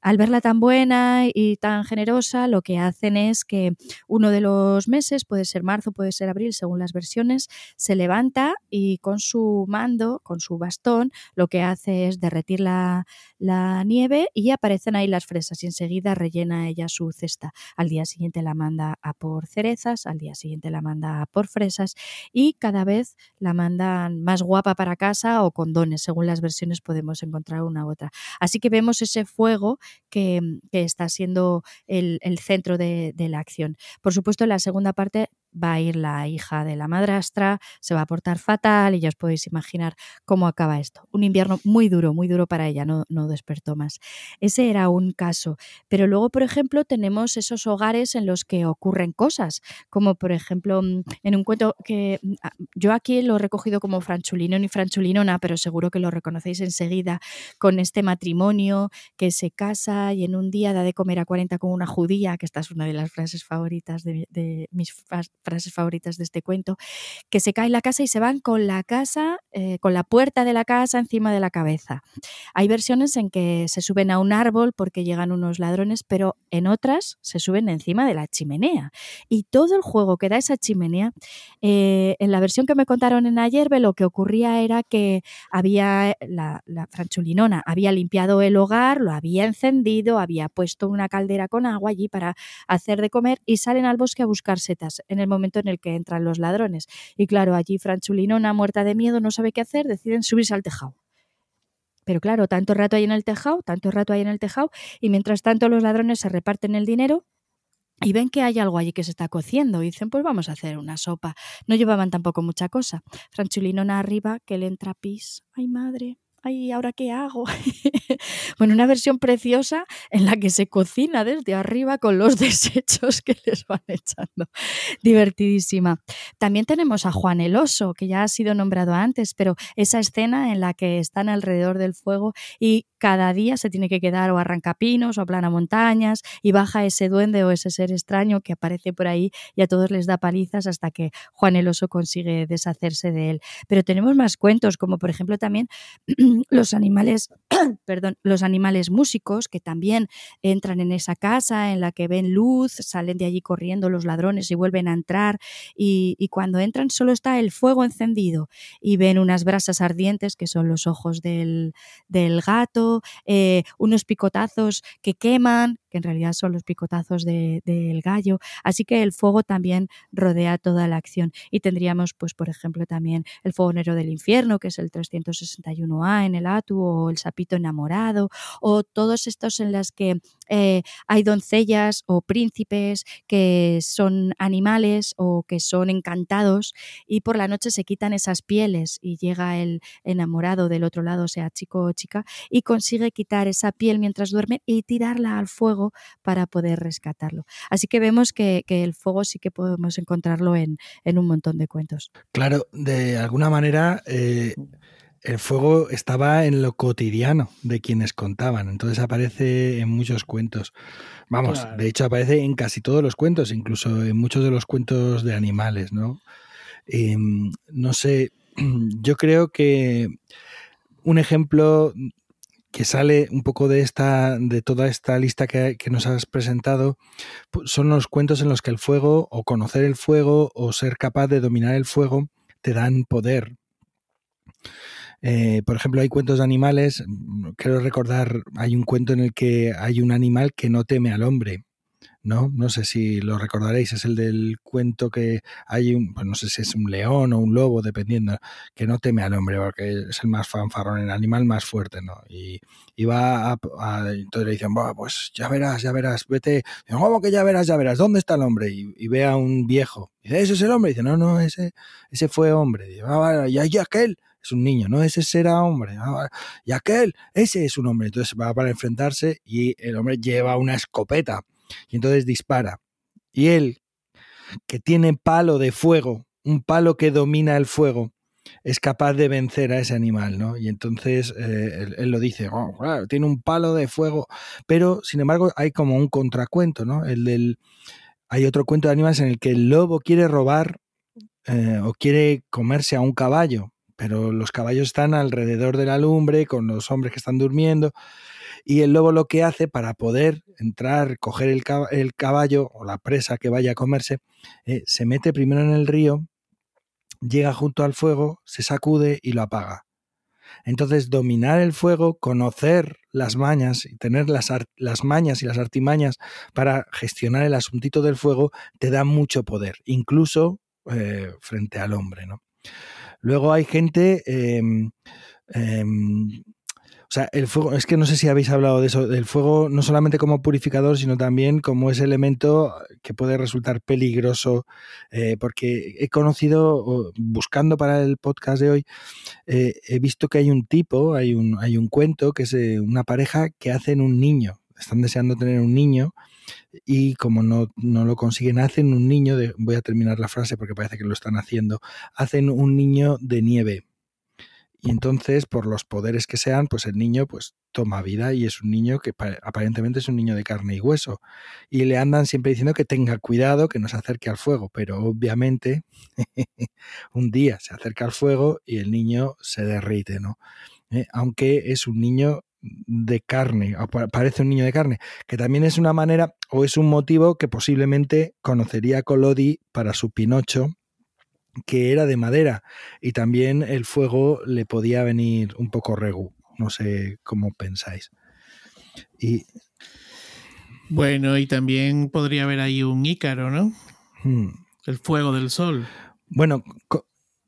Al verla tan buena y tan generosa, lo que hacen es que uno de los meses, puede ser marzo, puede ser abril, según las versiones, se levanta y con su mando, con su bastón, lo que hace es derretir la, la nieve y aparecen ahí las fresas y enseguida rellena ella su cesta. Al día siguiente la manda a por cerezas, al día siguiente la manda a por fresas y cada vez la mandan más guapa para casa o con dones, según las versiones podemos encontrar una u otra. Así que vemos ese fuego que, que está siendo el, centro de, la acción. Por supuesto, la segunda parte va a ir la hija de la madrastra, se va a portar fatal y ya os podéis imaginar cómo acaba esto. Un invierno muy duro, muy duro para ella, no, no despertó más. Ese era un caso. Pero luego, por ejemplo, tenemos esos hogares en los que ocurren cosas, como por ejemplo mm, en un cuento que mm, ah, yo aquí lo he recogido como Franchulino ni Franchulinona, pero seguro que lo reconocéis enseguida, con este matrimonio que se casa y en un día da de comer a 40 con una judía, que esta es una de las frases favoritas de, de mis frases favoritas de este cuento, que se cae la casa y se van con la casa, eh, con la puerta de la casa encima de la cabeza. Hay versiones en que se suben a un árbol porque llegan unos ladrones, pero en otras se suben encima de la chimenea. Y todo el juego que da esa chimenea, eh, en la versión que me contaron en ayer, lo que ocurría era que había la, la franchulinona, había limpiado el hogar, lo había encendido, había puesto una caldera con agua allí para hacer de comer y salen al bosque a buscar setas en el momento en el que entran los ladrones. Y claro, allí Franchulinona, muerta de miedo, no sabe qué hacer, deciden subirse al tejado. Pero claro, tanto rato hay en el tejado, tanto rato hay en el tejado, y mientras tanto los ladrones se reparten el dinero y ven que hay algo allí que se está cociendo y dicen, pues vamos a hacer una sopa. No llevaban tampoco mucha cosa. Franchulinona arriba, que le entra pis. Ay, madre, ay, ¿ahora qué hago? bueno, una versión preciosa en la que se cocina desde arriba con los desechos que les van echando. Divertidísima. También tenemos a Juan el Oso, que ya ha sido nombrado antes, pero esa escena en la que están alrededor del fuego y cada día se tiene que quedar o arrancapinos o plana montañas y baja ese duende o ese ser extraño que aparece por ahí y a todos les da palizas hasta que Juan el Oso consigue deshacerse de él. Pero tenemos más cuentos, como por ejemplo también los animales, perdón, los animales músicos que también entran en esa casa en la que ven luz, salen de allí corriendo los ladrones y vuelven a entrar y, y cuando entran solo está el fuego encendido y ven unas brasas ardientes que son los ojos del, del gato, eh, unos picotazos que queman, que en realidad son los picotazos del de, gallo. Así que el fuego también rodea toda la acción. Y tendríamos, pues, por ejemplo, también el fuego negro del infierno, que es el 361A en el Atu, o el sapito enamorado, o todos estos en las que eh, hay doncellas o príncipes que son animales o que son encantados y por la noche se quitan esas pieles y llega el enamorado del otro lado, sea chico o chica, y consigue quitar esa piel mientras duerme y tirarla al fuego para poder rescatarlo. Así que vemos que, que el fuego sí que podemos encontrarlo en, en, un montón de cuentos. Claro, de alguna manera eh, el fuego estaba en lo cotidiano de quienes contaban, entonces aparece en muchos cuentos. Vamos, claro. de hecho aparece en casi todos los cuentos, incluso en muchos de los cuentos de animales, ¿no? Eh, no sé, yo creo que un ejemplo que sale un poco de esta, de toda esta lista que, nos has presentado, son los cuentos en los que el fuego, o conocer el fuego, o ser capaz de dominar el fuego, te dan poder. Eh, por ejemplo, hay cuentos de animales, quiero recordar, hay un cuento en el que hay un animal que no teme al hombre. ¿No? No sé si lo recordaréis, es el del cuento que hay un, pues no sé si es un león o un lobo, dependiendo, que no teme al hombre, porque es el más fanfarrón, el animal más fuerte, ¿no? Y, va a, entonces le dicen, pues ya verás, ya verás, vete, ¿cómo que ya verás, ya verás? ¿Dónde está el hombre? Y, ve a un viejo, y dice, ¿ese es el hombre? Y dice, no, no, ese, ese fue hombre. Y dice, ah, y aquel, es un niño, no, ese será hombre. Ah, y aquel, ese es un hombre. Entonces va para enfrentarse y el hombre lleva una escopeta y entonces dispara. Y él, que tiene palo de fuego, un palo que domina el fuego, es capaz de vencer a ese animal, ¿no? Y entonces eh, él, lo dice, oh, tiene un palo de fuego, pero sin embargo hay como un contracuento, ¿no? El del, hay otro cuento de animales en el que el lobo quiere robar eh, o quiere comerse a un caballo, pero los caballos están alrededor de la lumbre con los hombres que están durmiendo y el lobo lo que hace para poder entrar, coger el, caballo o la presa que vaya a comerse, eh, se mete primero en el río, llega junto al fuego, se sacude y lo apaga. Entonces, dominar el fuego, conocer las mañas y tener las, mañas y las artimañas para gestionar el asuntito del fuego te da mucho poder, incluso eh, frente al hombre. ¿no? Luego hay gente em, em, o sea, el fuego, es que no sé si habéis hablado de eso, del fuego no solamente como purificador, sino también como ese elemento que puede resultar peligroso, eh, porque he conocido, buscando para el podcast de hoy, eh, he visto que hay un tipo, hay un, hay un cuento, que es eh, una pareja que hacen un niño, están deseando tener un niño y como no, no lo consiguen, hacen un niño, de, voy a terminar la frase porque parece que lo están haciendo, hacen un niño de nieve y entonces, por los poderes que sean, pues el niño pues toma vida y es un niño que aparentemente es un niño de carne y hueso. Y le andan siempre diciendo que tenga cuidado, que no se acerque al fuego, pero obviamente un día se acerca al fuego y el niño se derrite, ¿no? Eh, aunque es un niño de carne, parece un niño de carne, que también es una manera o es un motivo que posiblemente conocería Colodi para su Pinocho, que era de madera y también el fuego le podía venir un poco regu. No sé cómo pensáis. Y... Bueno, y también podría haber ahí un ícaro, ¿no? Hmm. El fuego del sol. Bueno,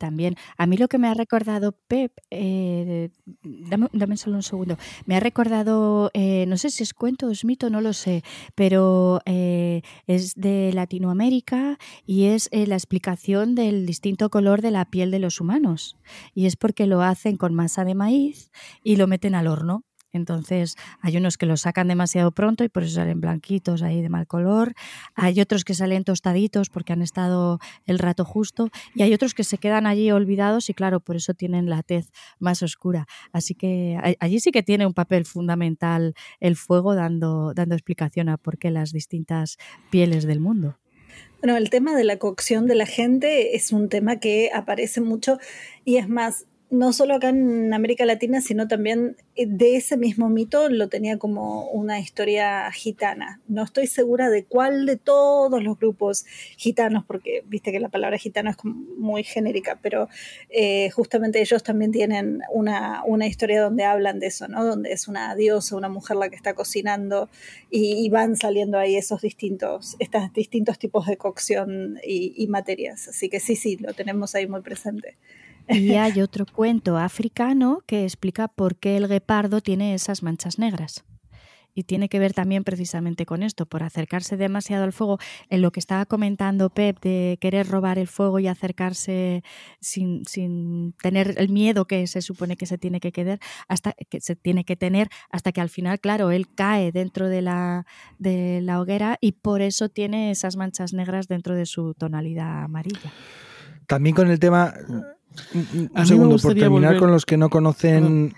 también. A mí lo que me ha recordado Pep, eh, dame, solo un segundo, me ha recordado, eh, no sé si es cuento o es mito, no lo sé, pero eh, es de Latinoamérica y es la explicación del distinto color de la piel de los humanos. Y es porque lo hacen con masa de maíz y lo meten al horno. Entonces, hay unos que los sacan demasiado pronto y por eso salen blanquitos ahí de mal color. Hay otros que salen tostaditos porque han estado el rato justo. Y hay otros que se quedan allí olvidados y, claro, por eso tienen la tez más oscura. Así que allí sí que tiene un papel fundamental el fuego dando, dando explicación a por qué las distintas pieles del mundo. Bueno, el tema de la cocción de la gente es un tema que aparece mucho y es más, no solo acá en América Latina, sino también eh, de ese mismo mito lo tenía como una historia gitana. No estoy segura de cuál de todos los grupos gitanos, porque viste que la palabra gitano es muy genérica, pero eh, justamente ellos también tienen una, historia donde hablan de eso, ¿no? Donde es una diosa, una mujer la que está cocinando y, van saliendo ahí esos distintos, estos distintos tipos de cocción y materias. Así que sí, sí, lo tenemos ahí muy presente. Y hay otro cuento africano que explica por qué el guepardo tiene esas manchas negras. Y tiene que ver también precisamente con esto, por acercarse demasiado al fuego. En lo que estaba comentando Pep de querer robar el fuego y acercarse sin, sin tener el miedo que se supone que se tiene que quedar, hasta que se tiene que tener, hasta que al final, claro, él cae dentro de la, de la hoguera y por eso tiene esas manchas negras dentro de su tonalidad amarilla. También con el tema un segundo, por terminar con los que no conocen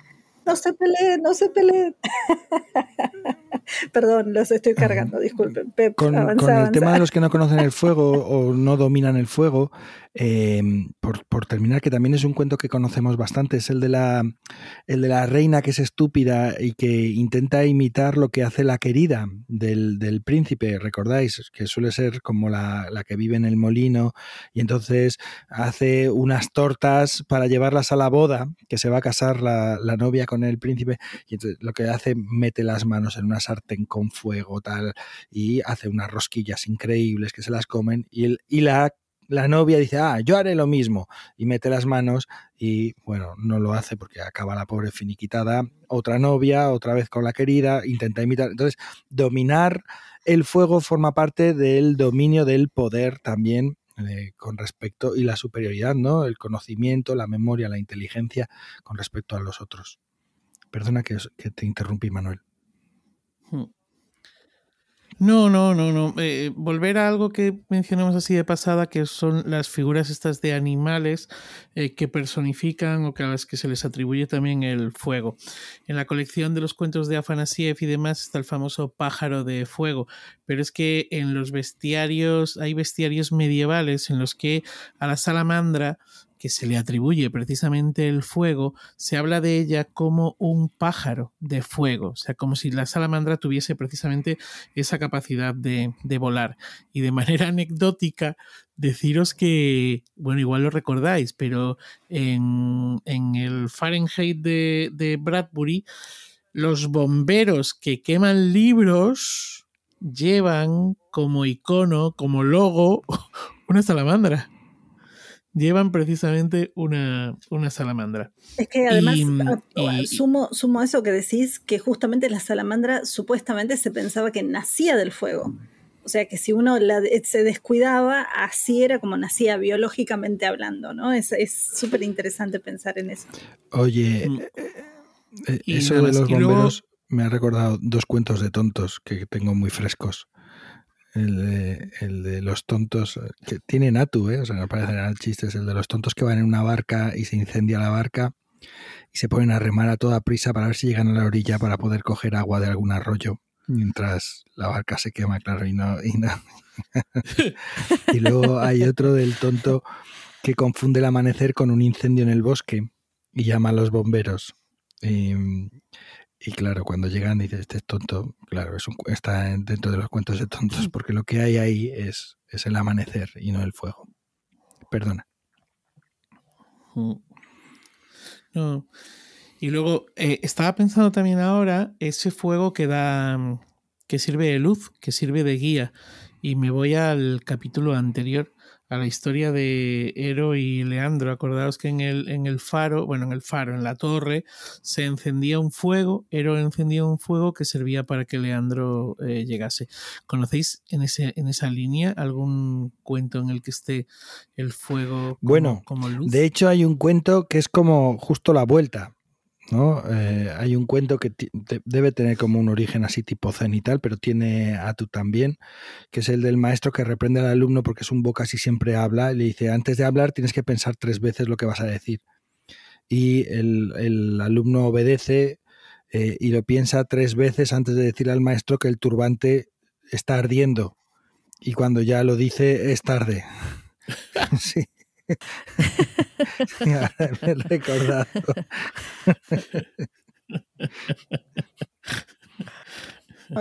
no se peleen, no se peleen. Perdón, los estoy cargando, disculpen. con, el tema de los que no conocen el fuego o no dominan el fuego, em, por, terminar, que también es un cuento que conocemos bastante, es el de, la, el de la reina que es estúpida y que intenta imitar lo que hace la querida del, príncipe, recordáis, que suele ser como la, que vive en el molino y entonces hace unas tortas para llevarlas a la boda, que se va a casar la, la novia con el príncipe y entonces lo que hace mete las manos en una sartén con fuego, tal, y hace unas rosquillas increíbles que se las comen, y, la la novia dice, ah, yo haré lo mismo, y mete las manos y, bueno, no lo hace porque acaba la pobre finiquitada. Otra novia, otra vez con la querida, intenta imitar. Entonces, dominar el fuego forma parte del dominio del poder también eh, con respecto y la superioridad, ¿no? El conocimiento, la memoria, la inteligencia con respecto a los otros. Perdona que, que te interrumpí, Manuel. Hmm. No, no, no, no. Eh, volver a algo que mencionamos así de pasada, que son las figuras estas de animales eh, que personifican o que a las que se les atribuye también el fuego. En la colección de los cuentos de Afanasiev y demás está el famoso pájaro de fuego, pero es que en los bestiarios, hay bestiarios medievales en los que a la salamandra que se le atribuye precisamente el fuego, se habla de ella como un pájaro de fuego, o sea, como si la salamandra tuviese precisamente esa capacidad de, volar. Y de manera anecdótica, deciros que, bueno, igual lo recordáis, pero en, el Fahrenheit de, de Bradbury, los bomberos que queman libros llevan como icono, como logo, una salamandra llevan precisamente una, salamandra. Es que además, ah, sumo, sumo eso que decís, que justamente la salamandra supuestamente se pensaba que nacía del fuego. O sea que si uno se descuidaba, así era como nacía biológicamente hablando, ¿no? Es súper interesante pensar en eso. Oye, mm. eh, eh, eso de los bomberos me ha recordado dos cuentos de tontos que tengo muy frescos el de, el de, los tontos, eh, que tiene Natu, ¿eh? o sea, no parece nada chistes, el de los tontos que van en una barca y se incendia la barca y se ponen a remar a toda prisa para ver si llegan a la orilla para poder coger agua de algún arroyo mientras la barca se quema, claro, y no. Y, no. y luego hay otro del tonto que confunde el amanecer con un incendio en el bosque y llama a los bomberos. Y, y claro, cuando llegan dices, este es tonto, claro, es un, está dentro de los cuentos de tontos, porque lo que hay ahí es, es el amanecer y no el fuego. Perdona. Mm. No. Y luego, eh, estaba pensando también ahora ese fuego que da, que sirve de luz, que sirve de guía. Y me voy al capítulo anterior, a la historia de Ero y Leandro. Acordaos que en el, en el faro, bueno, en el faro, en la torre, se encendía un fuego, Ero encendía un fuego que servía para que Leandro eh, llegase. ¿Conocéis en, ese, en esa línea algún cuento en el que esté el fuego como, bueno, como luz? De hecho, hay un cuento que es como justo la vuelta. ¿No? Eh, hay un cuento que debe tener como un origen así tipo zen y tal, pero tiene a tú también, que es el del maestro que reprende al alumno porque es un boca así siempre habla y le dice, antes de hablar tienes que pensar tres veces lo que vas a decir. Y el, alumno obedece eh, y lo piensa tres veces antes de decir al maestro que el turbante está ardiendo. Y cuando ya lo dice es tarde. sí. me he recordado.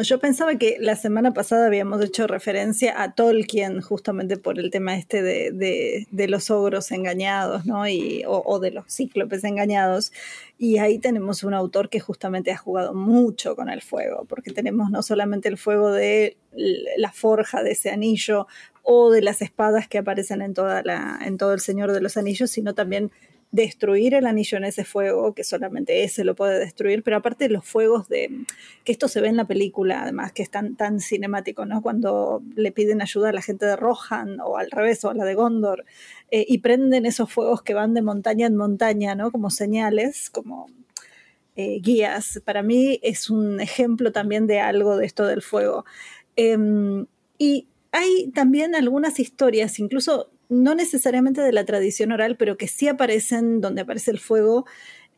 yo pensaba que la semana pasada habíamos hecho referencia a Tolkien justamente por el tema este de, los ogros engañados, ¿no? Y, o, de los cíclopes engañados. Y ahí tenemos un autor que justamente ha jugado mucho con el fuego, porque tenemos no solamente el fuego de la forja de ese anillo o de las espadas que aparecen en, toda la, en todo el Señor de los Anillos, sino también destruir el anillo en ese fuego, que solamente ese lo puede destruir, pero aparte los fuegos de, que esto se ve en la película, además, que es tan, tan cinemático, ¿no? Cuando le piden ayuda a la gente de Rohan, o al revés, o a la de Gondor, eh, y prenden esos fuegos que van de montaña en montaña, ¿no? Como señales, como eh, guías. Para mí es un ejemplo también de algo de esto del fuego. Em, y hay también algunas historias, incluso no necesariamente de la tradición oral, pero que sí aparecen donde aparece el fuego.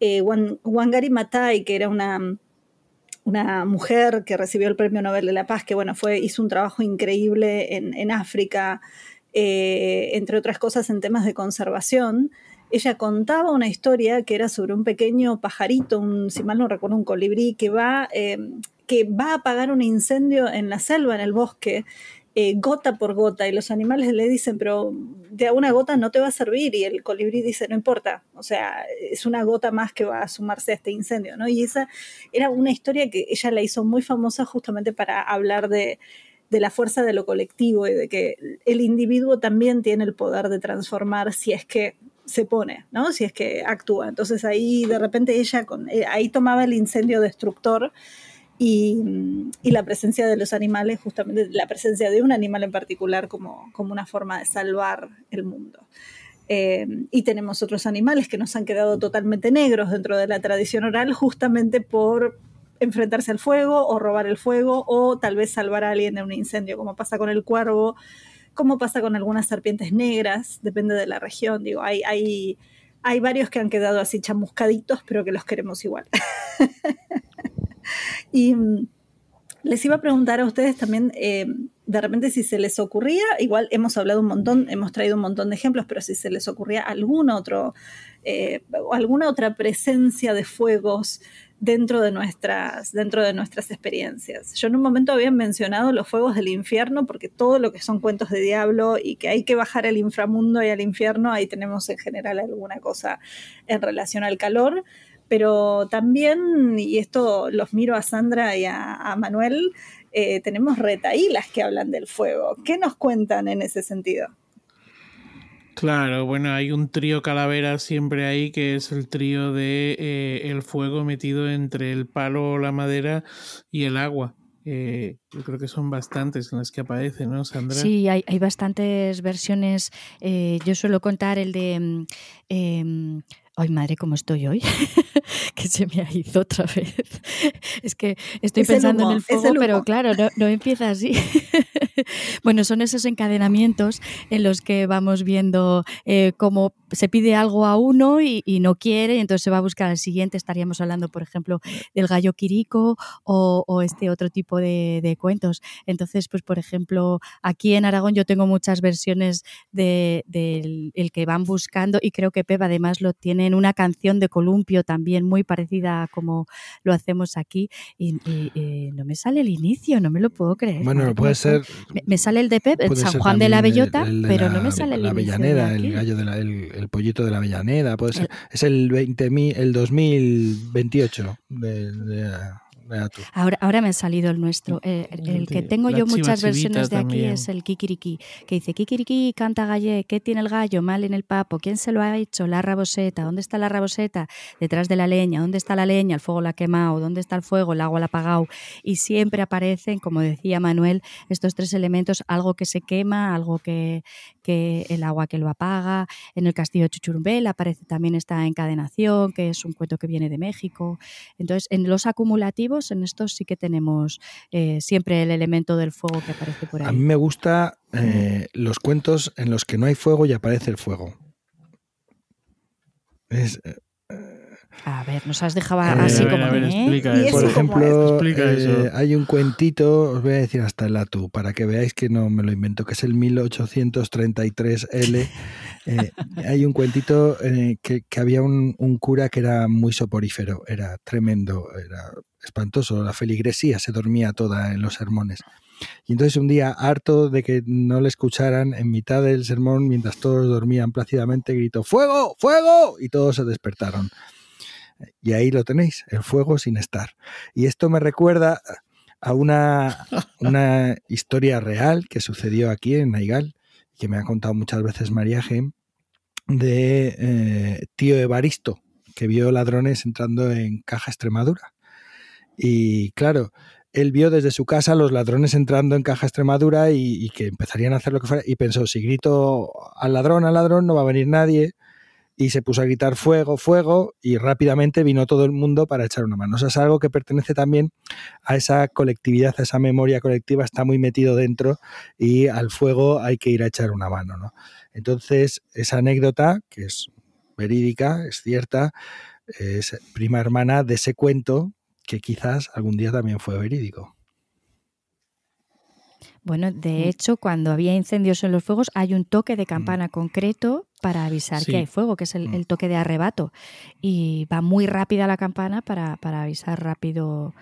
Eh, Wangari Matai, que era una, una mujer que recibió el Premio Nobel de la Paz, que bueno, fue, hizo un trabajo increíble en, África, eh, entre otras cosas en temas de conservación. Ella contaba una historia que era sobre un pequeño pajarito, si mal no recuerdo, un colibrí, que va, eh, que va a apagar un incendio en la selva, en el bosque, eh, gota por gota y los animales le dicen, pero de una gota no te va a servir y el colibrí dice, no importa, o sea, es una gota más que va a sumarse a este incendio, ¿no? Y esa era una historia que ella la hizo muy famosa justamente para hablar de, de la fuerza de lo colectivo y de que el individuo también tiene el poder de transformar si es que se pone, ¿no? Si es que actúa. Entonces ahí de repente ella, con, eh, ahí tomaba el incendio destructor y, la presencia de los animales, justamente la presencia de un animal en particular como, como una forma de salvar el mundo. Eh, y tenemos otros animales que nos han quedado totalmente negros dentro de la tradición oral justamente por enfrentarse al fuego o robar el fuego o tal vez salvar a alguien de un incendio, como pasa con el cuervo, como pasa con algunas serpientes negras, depende de la región. Digo, hay, hay, hay varios que han quedado así chamuscaditos, pero que los queremos igual. y mm, les iba a preguntar a ustedes también, eh, de repente si se les ocurría, igual hemos hablado un montón, hemos traído un montón de ejemplos, pero si se les ocurría algún otro, eh, alguna otra presencia de fuegos dentro de, nuestras, dentro de nuestras experiencias. Yo en un momento había mencionado los fuegos del infierno, porque todo lo que son cuentos de diablo y que hay que bajar al inframundo y al infierno, ahí tenemos en general alguna cosa en relación al calor. Pero también, y esto los miro a Sandra y a, Manuel, eh, tenemos retaílas que hablan del fuego. ¿Qué nos cuentan en ese sentido? Claro, bueno, hay un trío calavera siempre ahí que es el trío de eh, el fuego metido entre el palo, la madera y el agua. Eh, yo creo que son bastantes en las que aparece, ¿no, Sandra? Sí, hay, hay bastantes versiones. Eh, yo suelo contar el de mm, em, Ay, madre, ¿cómo estoy hoy? que se me ha ido otra vez. es que estoy pensando en el fuego, pero claro, no, empieza así. bueno, son esos encadenamientos en los que vamos viendo eh, cómo se pide algo a uno y, no quiere, y entonces se va a buscar al siguiente. Estaríamos hablando, por ejemplo, del gallo quirico o, este otro tipo de, cuentos. Entonces, pues, por ejemplo, aquí en Aragón yo tengo muchas versiones del de, que van buscando y creo que Pep además lo tiene en una canción de columpio también muy parecida a como lo hacemos aquí. Y, no me sale el inicio, no me lo puedo creer. Bueno, puede ser. Me, sale el de Pep, San Juan de la Bellota, pero no me sale el la Avellaneda, el gallo de la, el, pollito de la Avellaneda, puede ser. es el 20, el 2028 de, de Ahora, ahora me ha salido el nuestro. Eh, el, que tengo yo muchas versiones de aquí es el Kikiriki, que dice Kikiriki canta galle, ¿qué tiene el gallo? Mal en el papo, ¿quién se lo ha hecho? La raboseta, ¿dónde está la raboseta? Detrás de la leña, ¿dónde está la leña? El fuego la ha quemado, ¿dónde está el fuego? El agua la ha apagado. Y siempre aparecen, como decía Manuel, estos tres elementos, algo que se quema, algo que, que el agua que lo apaga. En el castillo de Chuchurumbel aparece también esta encadenación, que es un cuento que viene de México. Entonces, en los acumulativos en estos sí que tenemos eh, siempre el elemento del fuego que aparece por ahí. A mí me gusta eh, los cuentos en los que no hay fuego y aparece el fuego. Es, eh, a ver, nos has dejado así como Por ejemplo, hay un cuentito, os voy a decir hasta el atu, para que veáis que no me lo invento, que es el 1833L. hay un cuentito que, que, había un, un, cura que era muy soporífero, era tremendo, era espantoso, la feligresía se dormía toda en los sermones. Y entonces un día, harto de que no le escucharan, en mitad del sermón, mientras todos dormían plácidamente, gritó ¡Fuego! ¡Fuego! y todos se despertaron. Y ahí lo tenéis, el fuego sin estar. Y esto me recuerda a una, una historia real que sucedió aquí en Naigal, que me ha contado muchas veces María G, de eh, tío Evaristo, que vio ladrones entrando en Caja Extremadura. Y claro, él vio desde su casa los ladrones entrando en Caja Extremadura y, que empezarían a hacer lo que fuera. Y pensó, si grito al ladrón, al ladrón, no va a venir nadie. Y se puso a gritar fuego, fuego, y rápidamente vino todo el mundo para echar una mano. O sea, es algo que pertenece también a esa colectividad, a esa memoria colectiva, está muy metido dentro y al fuego hay que ir a echar una mano. ¿no? Entonces, esa anécdota, que es verídica, es cierta, es prima hermana de ese cuento que quizás algún día también fue verídico. Bueno, de mm. hecho, cuando había incendios en los fuegos, hay un toque de mm. campana concreto para avisar que hay fuego, que es mm. el, toque de arrebato. Y va muy rápida la campana para, avisar rápido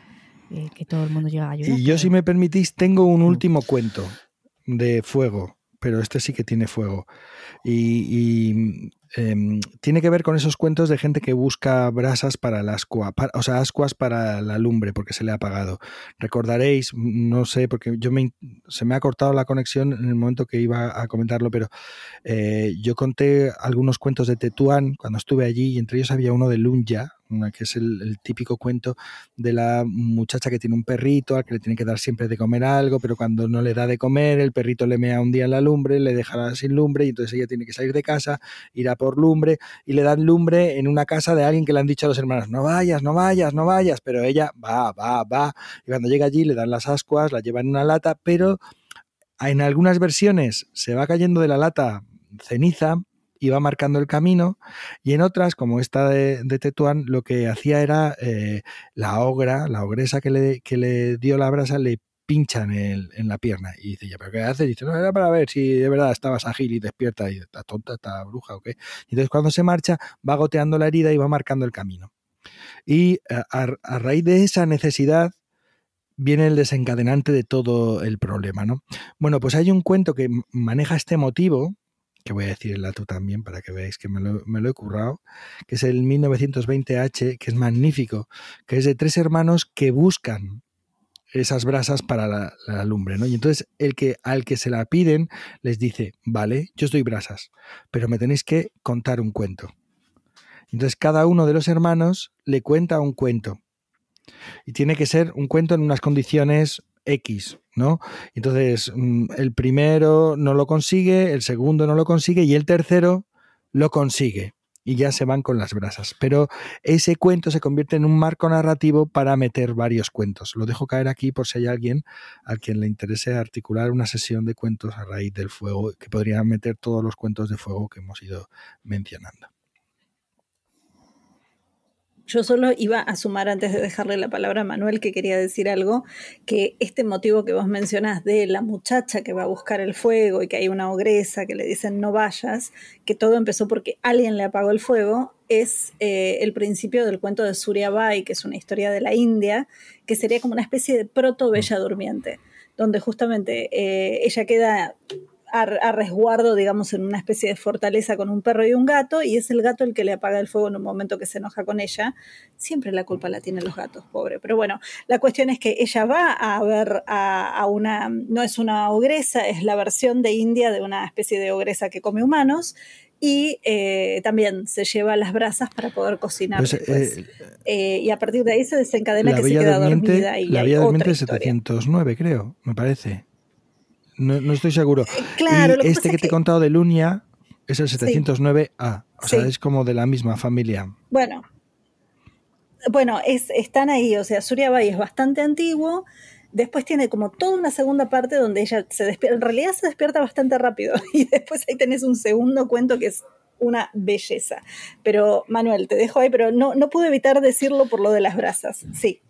eh, que todo el mundo llega a ayudar. Y yo, si me permitís, tengo un último cuento de fuego pero este sí que tiene fuego. Y, em, tiene que ver con esos cuentos de gente que busca brasas para la ascua, o sea, ascuas para la lumbre porque se le ha apagado. Recordaréis, no sé, porque yo me, se me ha cortado la conexión en el momento que iba a comentarlo, pero eh, yo conté algunos cuentos de Tetuán cuando estuve allí y entre ellos había uno de Lunja, que es el, típico cuento de la muchacha que tiene un perrito al que le tiene que dar siempre de comer algo, pero cuando no le da de comer, el perrito le mea un día en la lumbre, le dejará sin lumbre y entonces ella tiene que salir de casa, irá por lumbre y le dan lumbre en una casa de alguien que le han dicho a los hermanos, no vayas, no vayas, no vayas, pero ella va, va, va. Y cuando llega allí le dan las ascuas, la lleva en una lata, pero en algunas versiones se va cayendo de la lata ceniza iba marcando el camino y en otras, como esta de, Tetuán, lo que hacía era eh, la ogra, la ogresa que le, que le dio la brasa, le pincha en, en la pierna y dice, ya, pero ¿qué hace? dice, no, era para ver si de verdad estabas ágil y despierta y está tonta, está bruja o qué. Y entonces cuando se marcha, va goteando la herida y va marcando el camino. Y eh, a, raíz de esa necesidad viene el desencadenante de todo el problema, ¿no? Bueno, pues hay un cuento que maneja este motivo, que voy a decir el dato también para que veáis que me lo, he currado, que es el 1920H, que es magnífico, que es de tres hermanos que buscan esas brasas para la, lumbre, ¿no? Y entonces el que al que se la piden les dice, vale, yo os doy brasas, pero me tenéis que contar un cuento. Entonces cada uno de los hermanos le cuenta un cuento. Y tiene que ser un cuento en unas condiciones X, ¿no? Entonces, mm, el primero no lo consigue, el segundo no lo consigue y el tercero lo consigue. Y ya se van con las brasas. Pero ese cuento se convierte en un marco narrativo para meter varios cuentos. Lo dejo caer aquí por si hay alguien a quien le interese articular una sesión de cuentos a raíz del fuego, que podría meter todos los cuentos de fuego que hemos ido mencionando. Yo solo iba a sumar antes de dejarle la palabra a Manuel que quería decir algo, que este motivo que vos mencionás de la muchacha que va a buscar el fuego y que hay una ogresa que le dicen no vayas, que todo empezó porque alguien le apagó el fuego, es eh, el principio del cuento de Surya Bai, que es una historia de la India, que sería como una especie de proto bella durmiente, donde justamente eh, ella queda a, resguardo, digamos, en una especie de fortaleza con un perro y un gato, y es el gato el que le apaga el fuego en un momento que se enoja con ella. Siempre la culpa la tienen los gatos, pobre. Pero bueno, la cuestión es que ella va a ver a, una, no es una ogresa, es la versión de India de una especie de ogresa que come humanos, y eh, también se lleva las brasas para poder cocinar. Pues, eh, eh, y a partir de ahí se desencadena que se queda dormida. Y la Villa Durmiente 709, creo, me parece. No, estoy seguro. Eh, claro, y este que, te he contado de Lunia es el 709A. O sea, es como de la misma familia. Bueno. Bueno, es, están ahí. O sea, Bay es bastante antiguo. Después tiene como toda una segunda parte donde ella se despierta. En realidad se despierta bastante rápido. Y después ahí tenés un segundo cuento que es una belleza. Pero, Manuel, te dejo ahí, pero no, no pude evitar decirlo por lo de las brasas. Sí.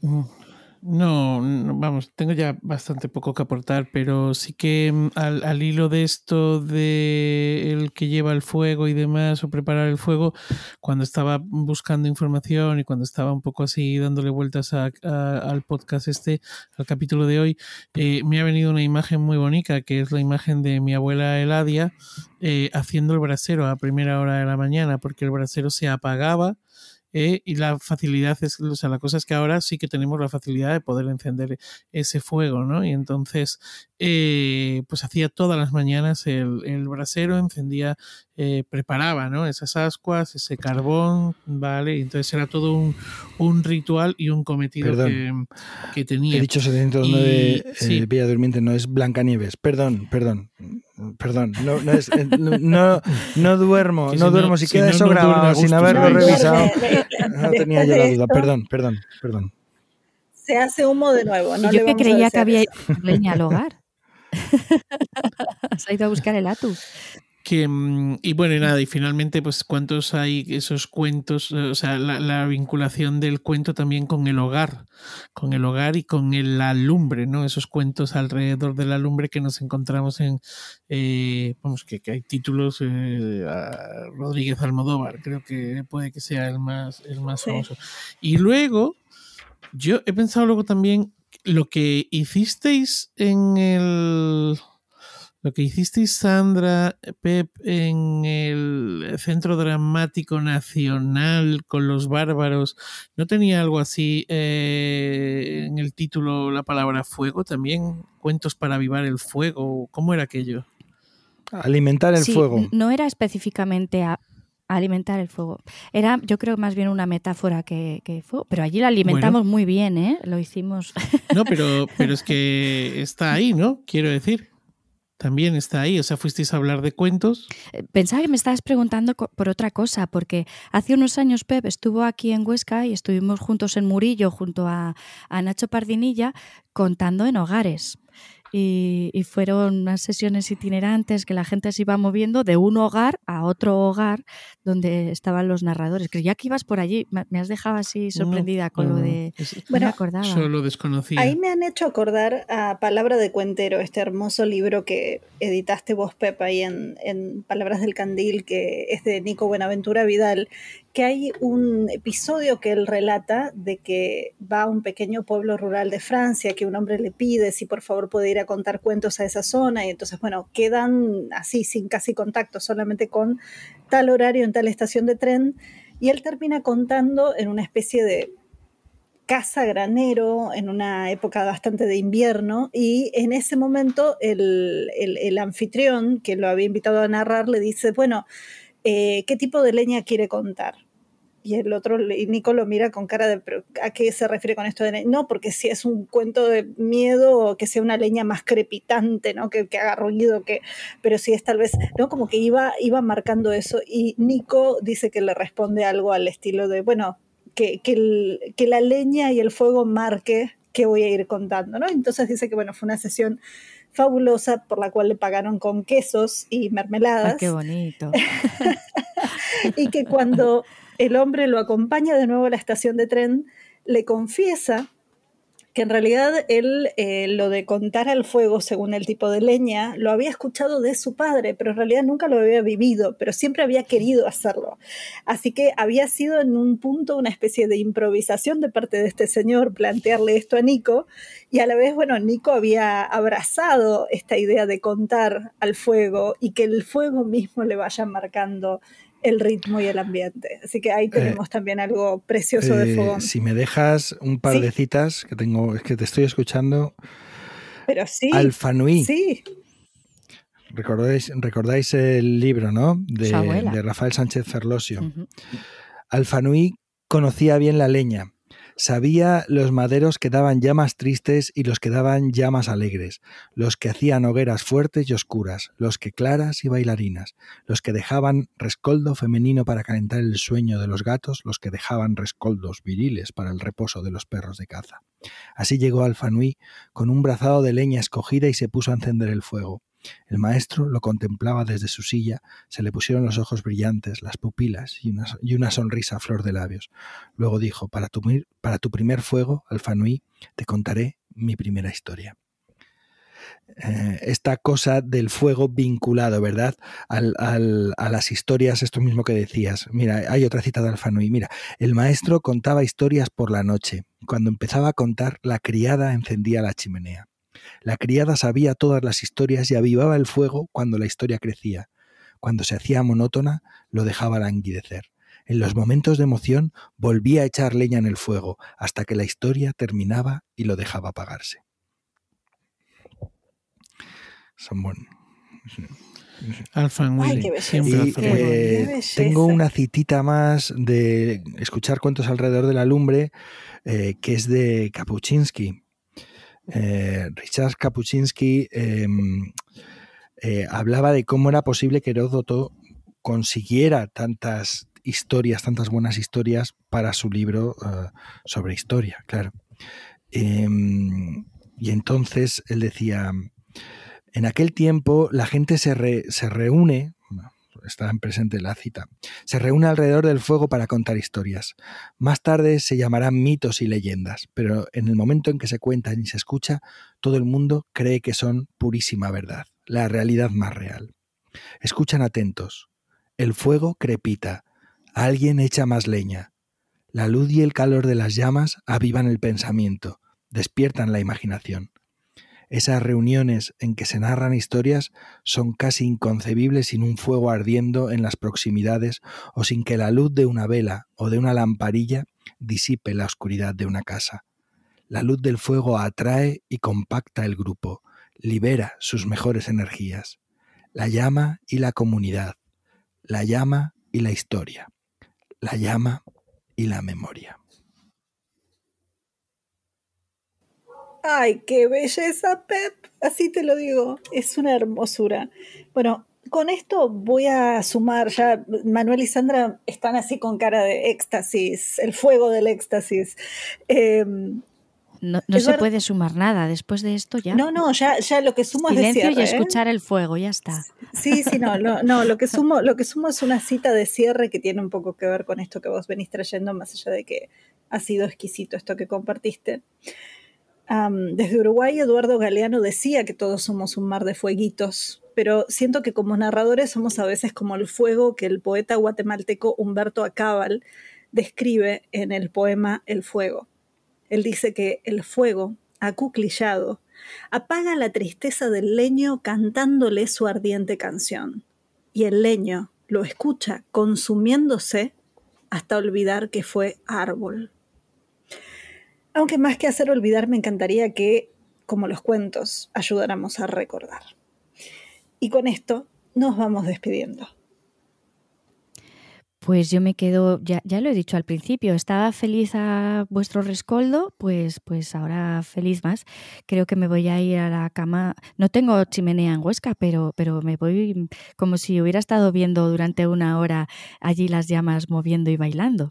No, vamos, tengo ya bastante poco que aportar, pero sí que mm, al, hilo de esto de el que lleva el fuego y demás, o preparar el fuego, cuando estaba buscando información y cuando estaba un poco así dándole vueltas al podcast este, al capítulo de hoy, eh, me ha venido una imagen muy bonita, que es la imagen de mi abuela Eladia eh, haciendo el brasero a primera hora de la mañana, porque el brasero se apagaba eh, y la facilidad es, o sea, la cosa es que ahora sí que tenemos la facilidad de poder encender ese fuego, ¿no? Y entonces, eh, pues hacía todas las mañanas el, el brasero, encendía, eh, preparaba, ¿no? Esas ascuas, ese carbón, ¿vale? Y entonces era todo un, un ritual y un cometido que, que, tenía. He dicho 709 sí. Villa Durmiente, no es Blancanieves. Perdón, perdón. Perdón, no, no, es, no, no duermo, no duermo. Si, queda eso grabado sin haberlo revisado, no tenía yo la duda. Perdón, perdón, perdón. Se hace humo de nuevo. No yo que creía que había leña al hogar. Se ha ido a buscar el atus. Que, mm, y bueno, y nada, y finalmente, pues, ¿cuántos hay esos cuentos? Eh, o sea, la, vinculación del cuento también con el hogar, con el hogar y con el, la lumbre, ¿no? Esos cuentos alrededor de la lumbre que nos encontramos en, eh, vamos, que, hay títulos, eh, Rodríguez Almodóvar, creo que puede que sea el más, el más famoso. Y luego, yo he pensado luego también lo que hicisteis en el Lo que hicisteis, Sandra, Pep, en el Centro Dramático Nacional con los bárbaros, ¿no tenía algo así eh, en el título la palabra fuego también? ¿Cuentos para avivar el fuego? ¿Cómo era aquello? Alimentar el fuego. No era específicamente a alimentar el fuego. Era, yo creo, más bien una metáfora que, que fuego. Pero allí lo alimentamos muy bien, ¿eh? Lo hicimos. No, pero, pero es que está ahí, ¿no? Quiero decir también está ahí. O sea, fuisteis a hablar de cuentos. Eh, pensaba que me estabas preguntando por otra cosa, porque hace unos años Pep estuvo aquí en Huesca y estuvimos juntos en Murillo junto a, a Nacho Pardinilla contando en hogares y, fueron unas sesiones itinerantes que la gente se iba moviendo de un hogar a otro hogar donde estaban los narradores. ya que ibas por allí, me has dejado así sorprendida con lo de... bueno, acordaba. Solo desconocía. Ahí me han hecho acordar a Palabra de Cuentero, este hermoso libro que editaste vos, Pepa, ahí en, en Palabras del Candil, que es de Nico Buenaventura Vidal, que hay un episodio que él relata de que va a un pequeño pueblo rural de Francia, que un hombre le pide si por favor puede ir a contar cuentos a esa zona, y entonces, bueno, quedan así, sin casi contacto, solamente con tal horario en tal estación de tren, y él termina contando en una especie de casa granero en una época bastante de invierno y en ese momento el, el anfitrión que lo había invitado a narrar le dice, bueno, eh, ¿qué tipo de leña quiere contar? Y el otro, y Nico lo mira con cara de, ¿a qué se refiere con esto de leña? No, porque si es un cuento de miedo, que sea una leña más crepitante, ¿no? Que, que, haga ruido, que, pero si es tal vez, ¿no? Como que iba, iba marcando eso. Y Nico dice que le responde algo al estilo de, bueno, que, que, que la leña y el fuego marque qué voy a ir contando, ¿no? Entonces dice que, bueno, fue una sesión fabulosa por la cual le pagaron con quesos y mermeladas. qué bonito. y que cuando el hombre lo acompaña de nuevo a la estación de tren, le confiesa que en realidad él eh, lo de contar al fuego según el tipo de leña lo había escuchado de su padre, pero en realidad nunca lo había vivido, pero siempre había querido hacerlo. Así que había sido en un punto una especie de improvisación de parte de este señor plantearle esto a Nico y a la vez, bueno, Nico había abrazado esta idea de contar al fuego y que el fuego mismo le vaya marcando el ritmo y el ambiente. Así que ahí eh, tenemos también algo precioso de eh, fogón. Si me dejas un par de citas que tengo, es que te estoy escuchando. Pero sí. Alfanui. Sí. ¿Recordáis, recordáis el libro, ¿no? De, Rafael Sánchez Ferlosio. Alfanui conocía bien la leña Sabía los maderos que daban llamas tristes y los que daban llamas alegres, los que hacían hogueras fuertes y oscuras, los que claras y bailarinas, los que dejaban rescoldo femenino para calentar el sueño de los gatos, los que dejaban rescoldos viriles para el reposo de los perros de caza. Así llegó Alfanui con un brazado de leña escogida y se puso a encender el fuego. El maestro lo contemplaba desde su silla, se le pusieron los ojos brillantes, las pupilas y una, sonrisa a flor de labios. Luego dijo, para tu, para tu primer fuego, Alfanui, te contaré mi primera historia. Eh, esta cosa del fuego vinculado, ¿verdad? Al, a las historias, esto mismo que decías. Mira, hay otra cita de Alfanui. Mira, el maestro contaba historias por la noche. Cuando empezaba a contar, la criada encendía la chimenea. La criada sabía todas las historias y avivaba el fuego cuando la historia crecía. Cuando se hacía monótona, lo dejaba languidecer. En los momentos de emoción volvía a echar leña en el fuego hasta que la historia terminaba y lo dejaba apagarse. Son buenos. Alfa siempre tengo una citita más de escuchar cuentos alrededor de la lumbre, eh, que es de Kapuczynski. Eh, Richard Kapuscinski em, eh, hablaba de cómo era posible que Heródoto consiguiera tantas historias, tantas buenas historias para su libro eh, sobre historia, claro. Em, y entonces él decía, en aquel tiempo la gente se reúne está en presente la cita, se reúne alrededor del fuego para contar historias. Más tarde se llamarán mitos y leyendas, pero en el momento en que se cuentan y se escucha, todo el mundo cree que son purísima verdad, la realidad más real. Escuchan atentos. El fuego crepita, alguien echa más leña. La luz y el calor de las llamas avivan el pensamiento, despiertan la imaginación. Esas reuniones en que se narran historias son casi inconcebibles sin un fuego ardiendo en las proximidades o sin que la luz de una vela o de una lamparilla disipe la oscuridad de una casa. La luz del fuego atrae y compacta el grupo, libera sus mejores energías. La llama y la comunidad, la llama y la historia, la llama y la memoria. Ay, qué belleza, Pep. Así te lo digo. Es una hermosura. Bueno, con esto voy a sumar ya. Manuel y Sandra están así con cara de éxtasis, el fuego del éxtasis. Em, no, se puede sumar nada después de esto ya. No, no, ya, ya lo que sumo es de cierre, y ¿eh? escuchar el fuego, ya está. Sí, sí, no, no, lo que sumo, lo que sumo es una cita de cierre que tiene un poco que ver con esto que vos venís trayendo, más allá de que ha sido exquisito esto que compartiste desde Uruguay, Eduardo Galeano decía que todos somos un mar de fueguitos, pero siento que como narradores somos a veces como el fuego que el poeta guatemalteco Humberto Acábal describe en el poema El fuego. Él dice que el fuego, acuclillado, apaga la tristeza del leño cantándole su ardiente canción, y el leño lo escucha consumiéndose hasta olvidar que fue árbol. Aunque más que hacer olvidar, me encantaría que, como los cuentos, ayudáramos a recordar. Y con esto nos vamos despidiendo. Pues yo me quedo, ya, ya, lo he dicho al principio, estaba feliz a vuestro rescoldo, pues, pues ahora feliz más. Creo que me voy a ir a la cama. No tengo chimenea en Huesca, pero, pero me voy como si hubiera estado viendo durante una hora allí las llamas moviendo y bailando.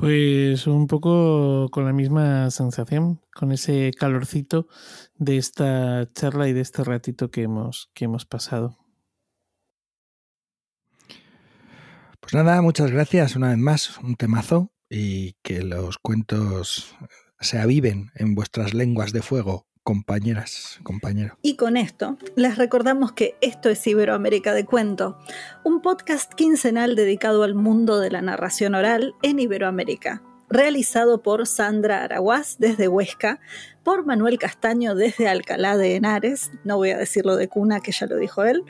Pues un poco con la misma sensación, con ese calorcito de esta charla y de este ratito que hemos, que hemos pasado. Pues nada, muchas gracias una vez más, un temazo y que los cuentos se aviven en vuestras lenguas de fuego compañeras, compañeros. Y con esto, les recordamos que esto es Iberoamérica de Cuento, un podcast quincenal dedicado al mundo de la narración oral en Iberoamérica realizado por Sandra Araguaz desde Huesca, por Manuel Castaño desde Alcalá de Henares, no voy a decirlo de cuna, que ya lo dijo él,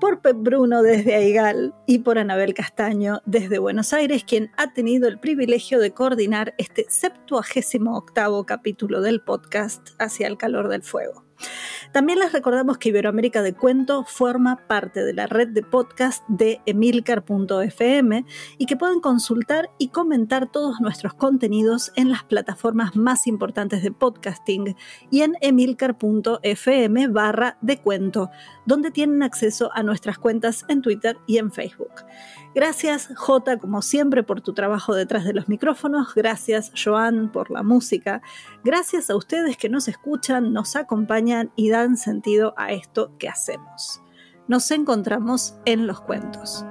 por Pep Bruno desde Aigal y por Anabel Castaño desde Buenos Aires, quien ha tenido el privilegio de coordinar este 78 octavo capítulo del podcast Hacia el calor del fuego. También les recordamos que Iberoamérica de Cuento forma parte de la red de podcast de emilcar.fm y que pueden consultar y comentar todos nuestros contenidos en las plataformas más importantes de podcasting y en emilcar.fm barra de cuento, donde tienen acceso a nuestras cuentas en Twitter y en Facebook. Gracias, J, como siempre, por tu trabajo detrás de los micrófonos. Gracias, Joan, por la música. Gracias a ustedes que nos escuchan, nos acompañan y dan sentido a esto que hacemos. Nos encontramos en los cuentos.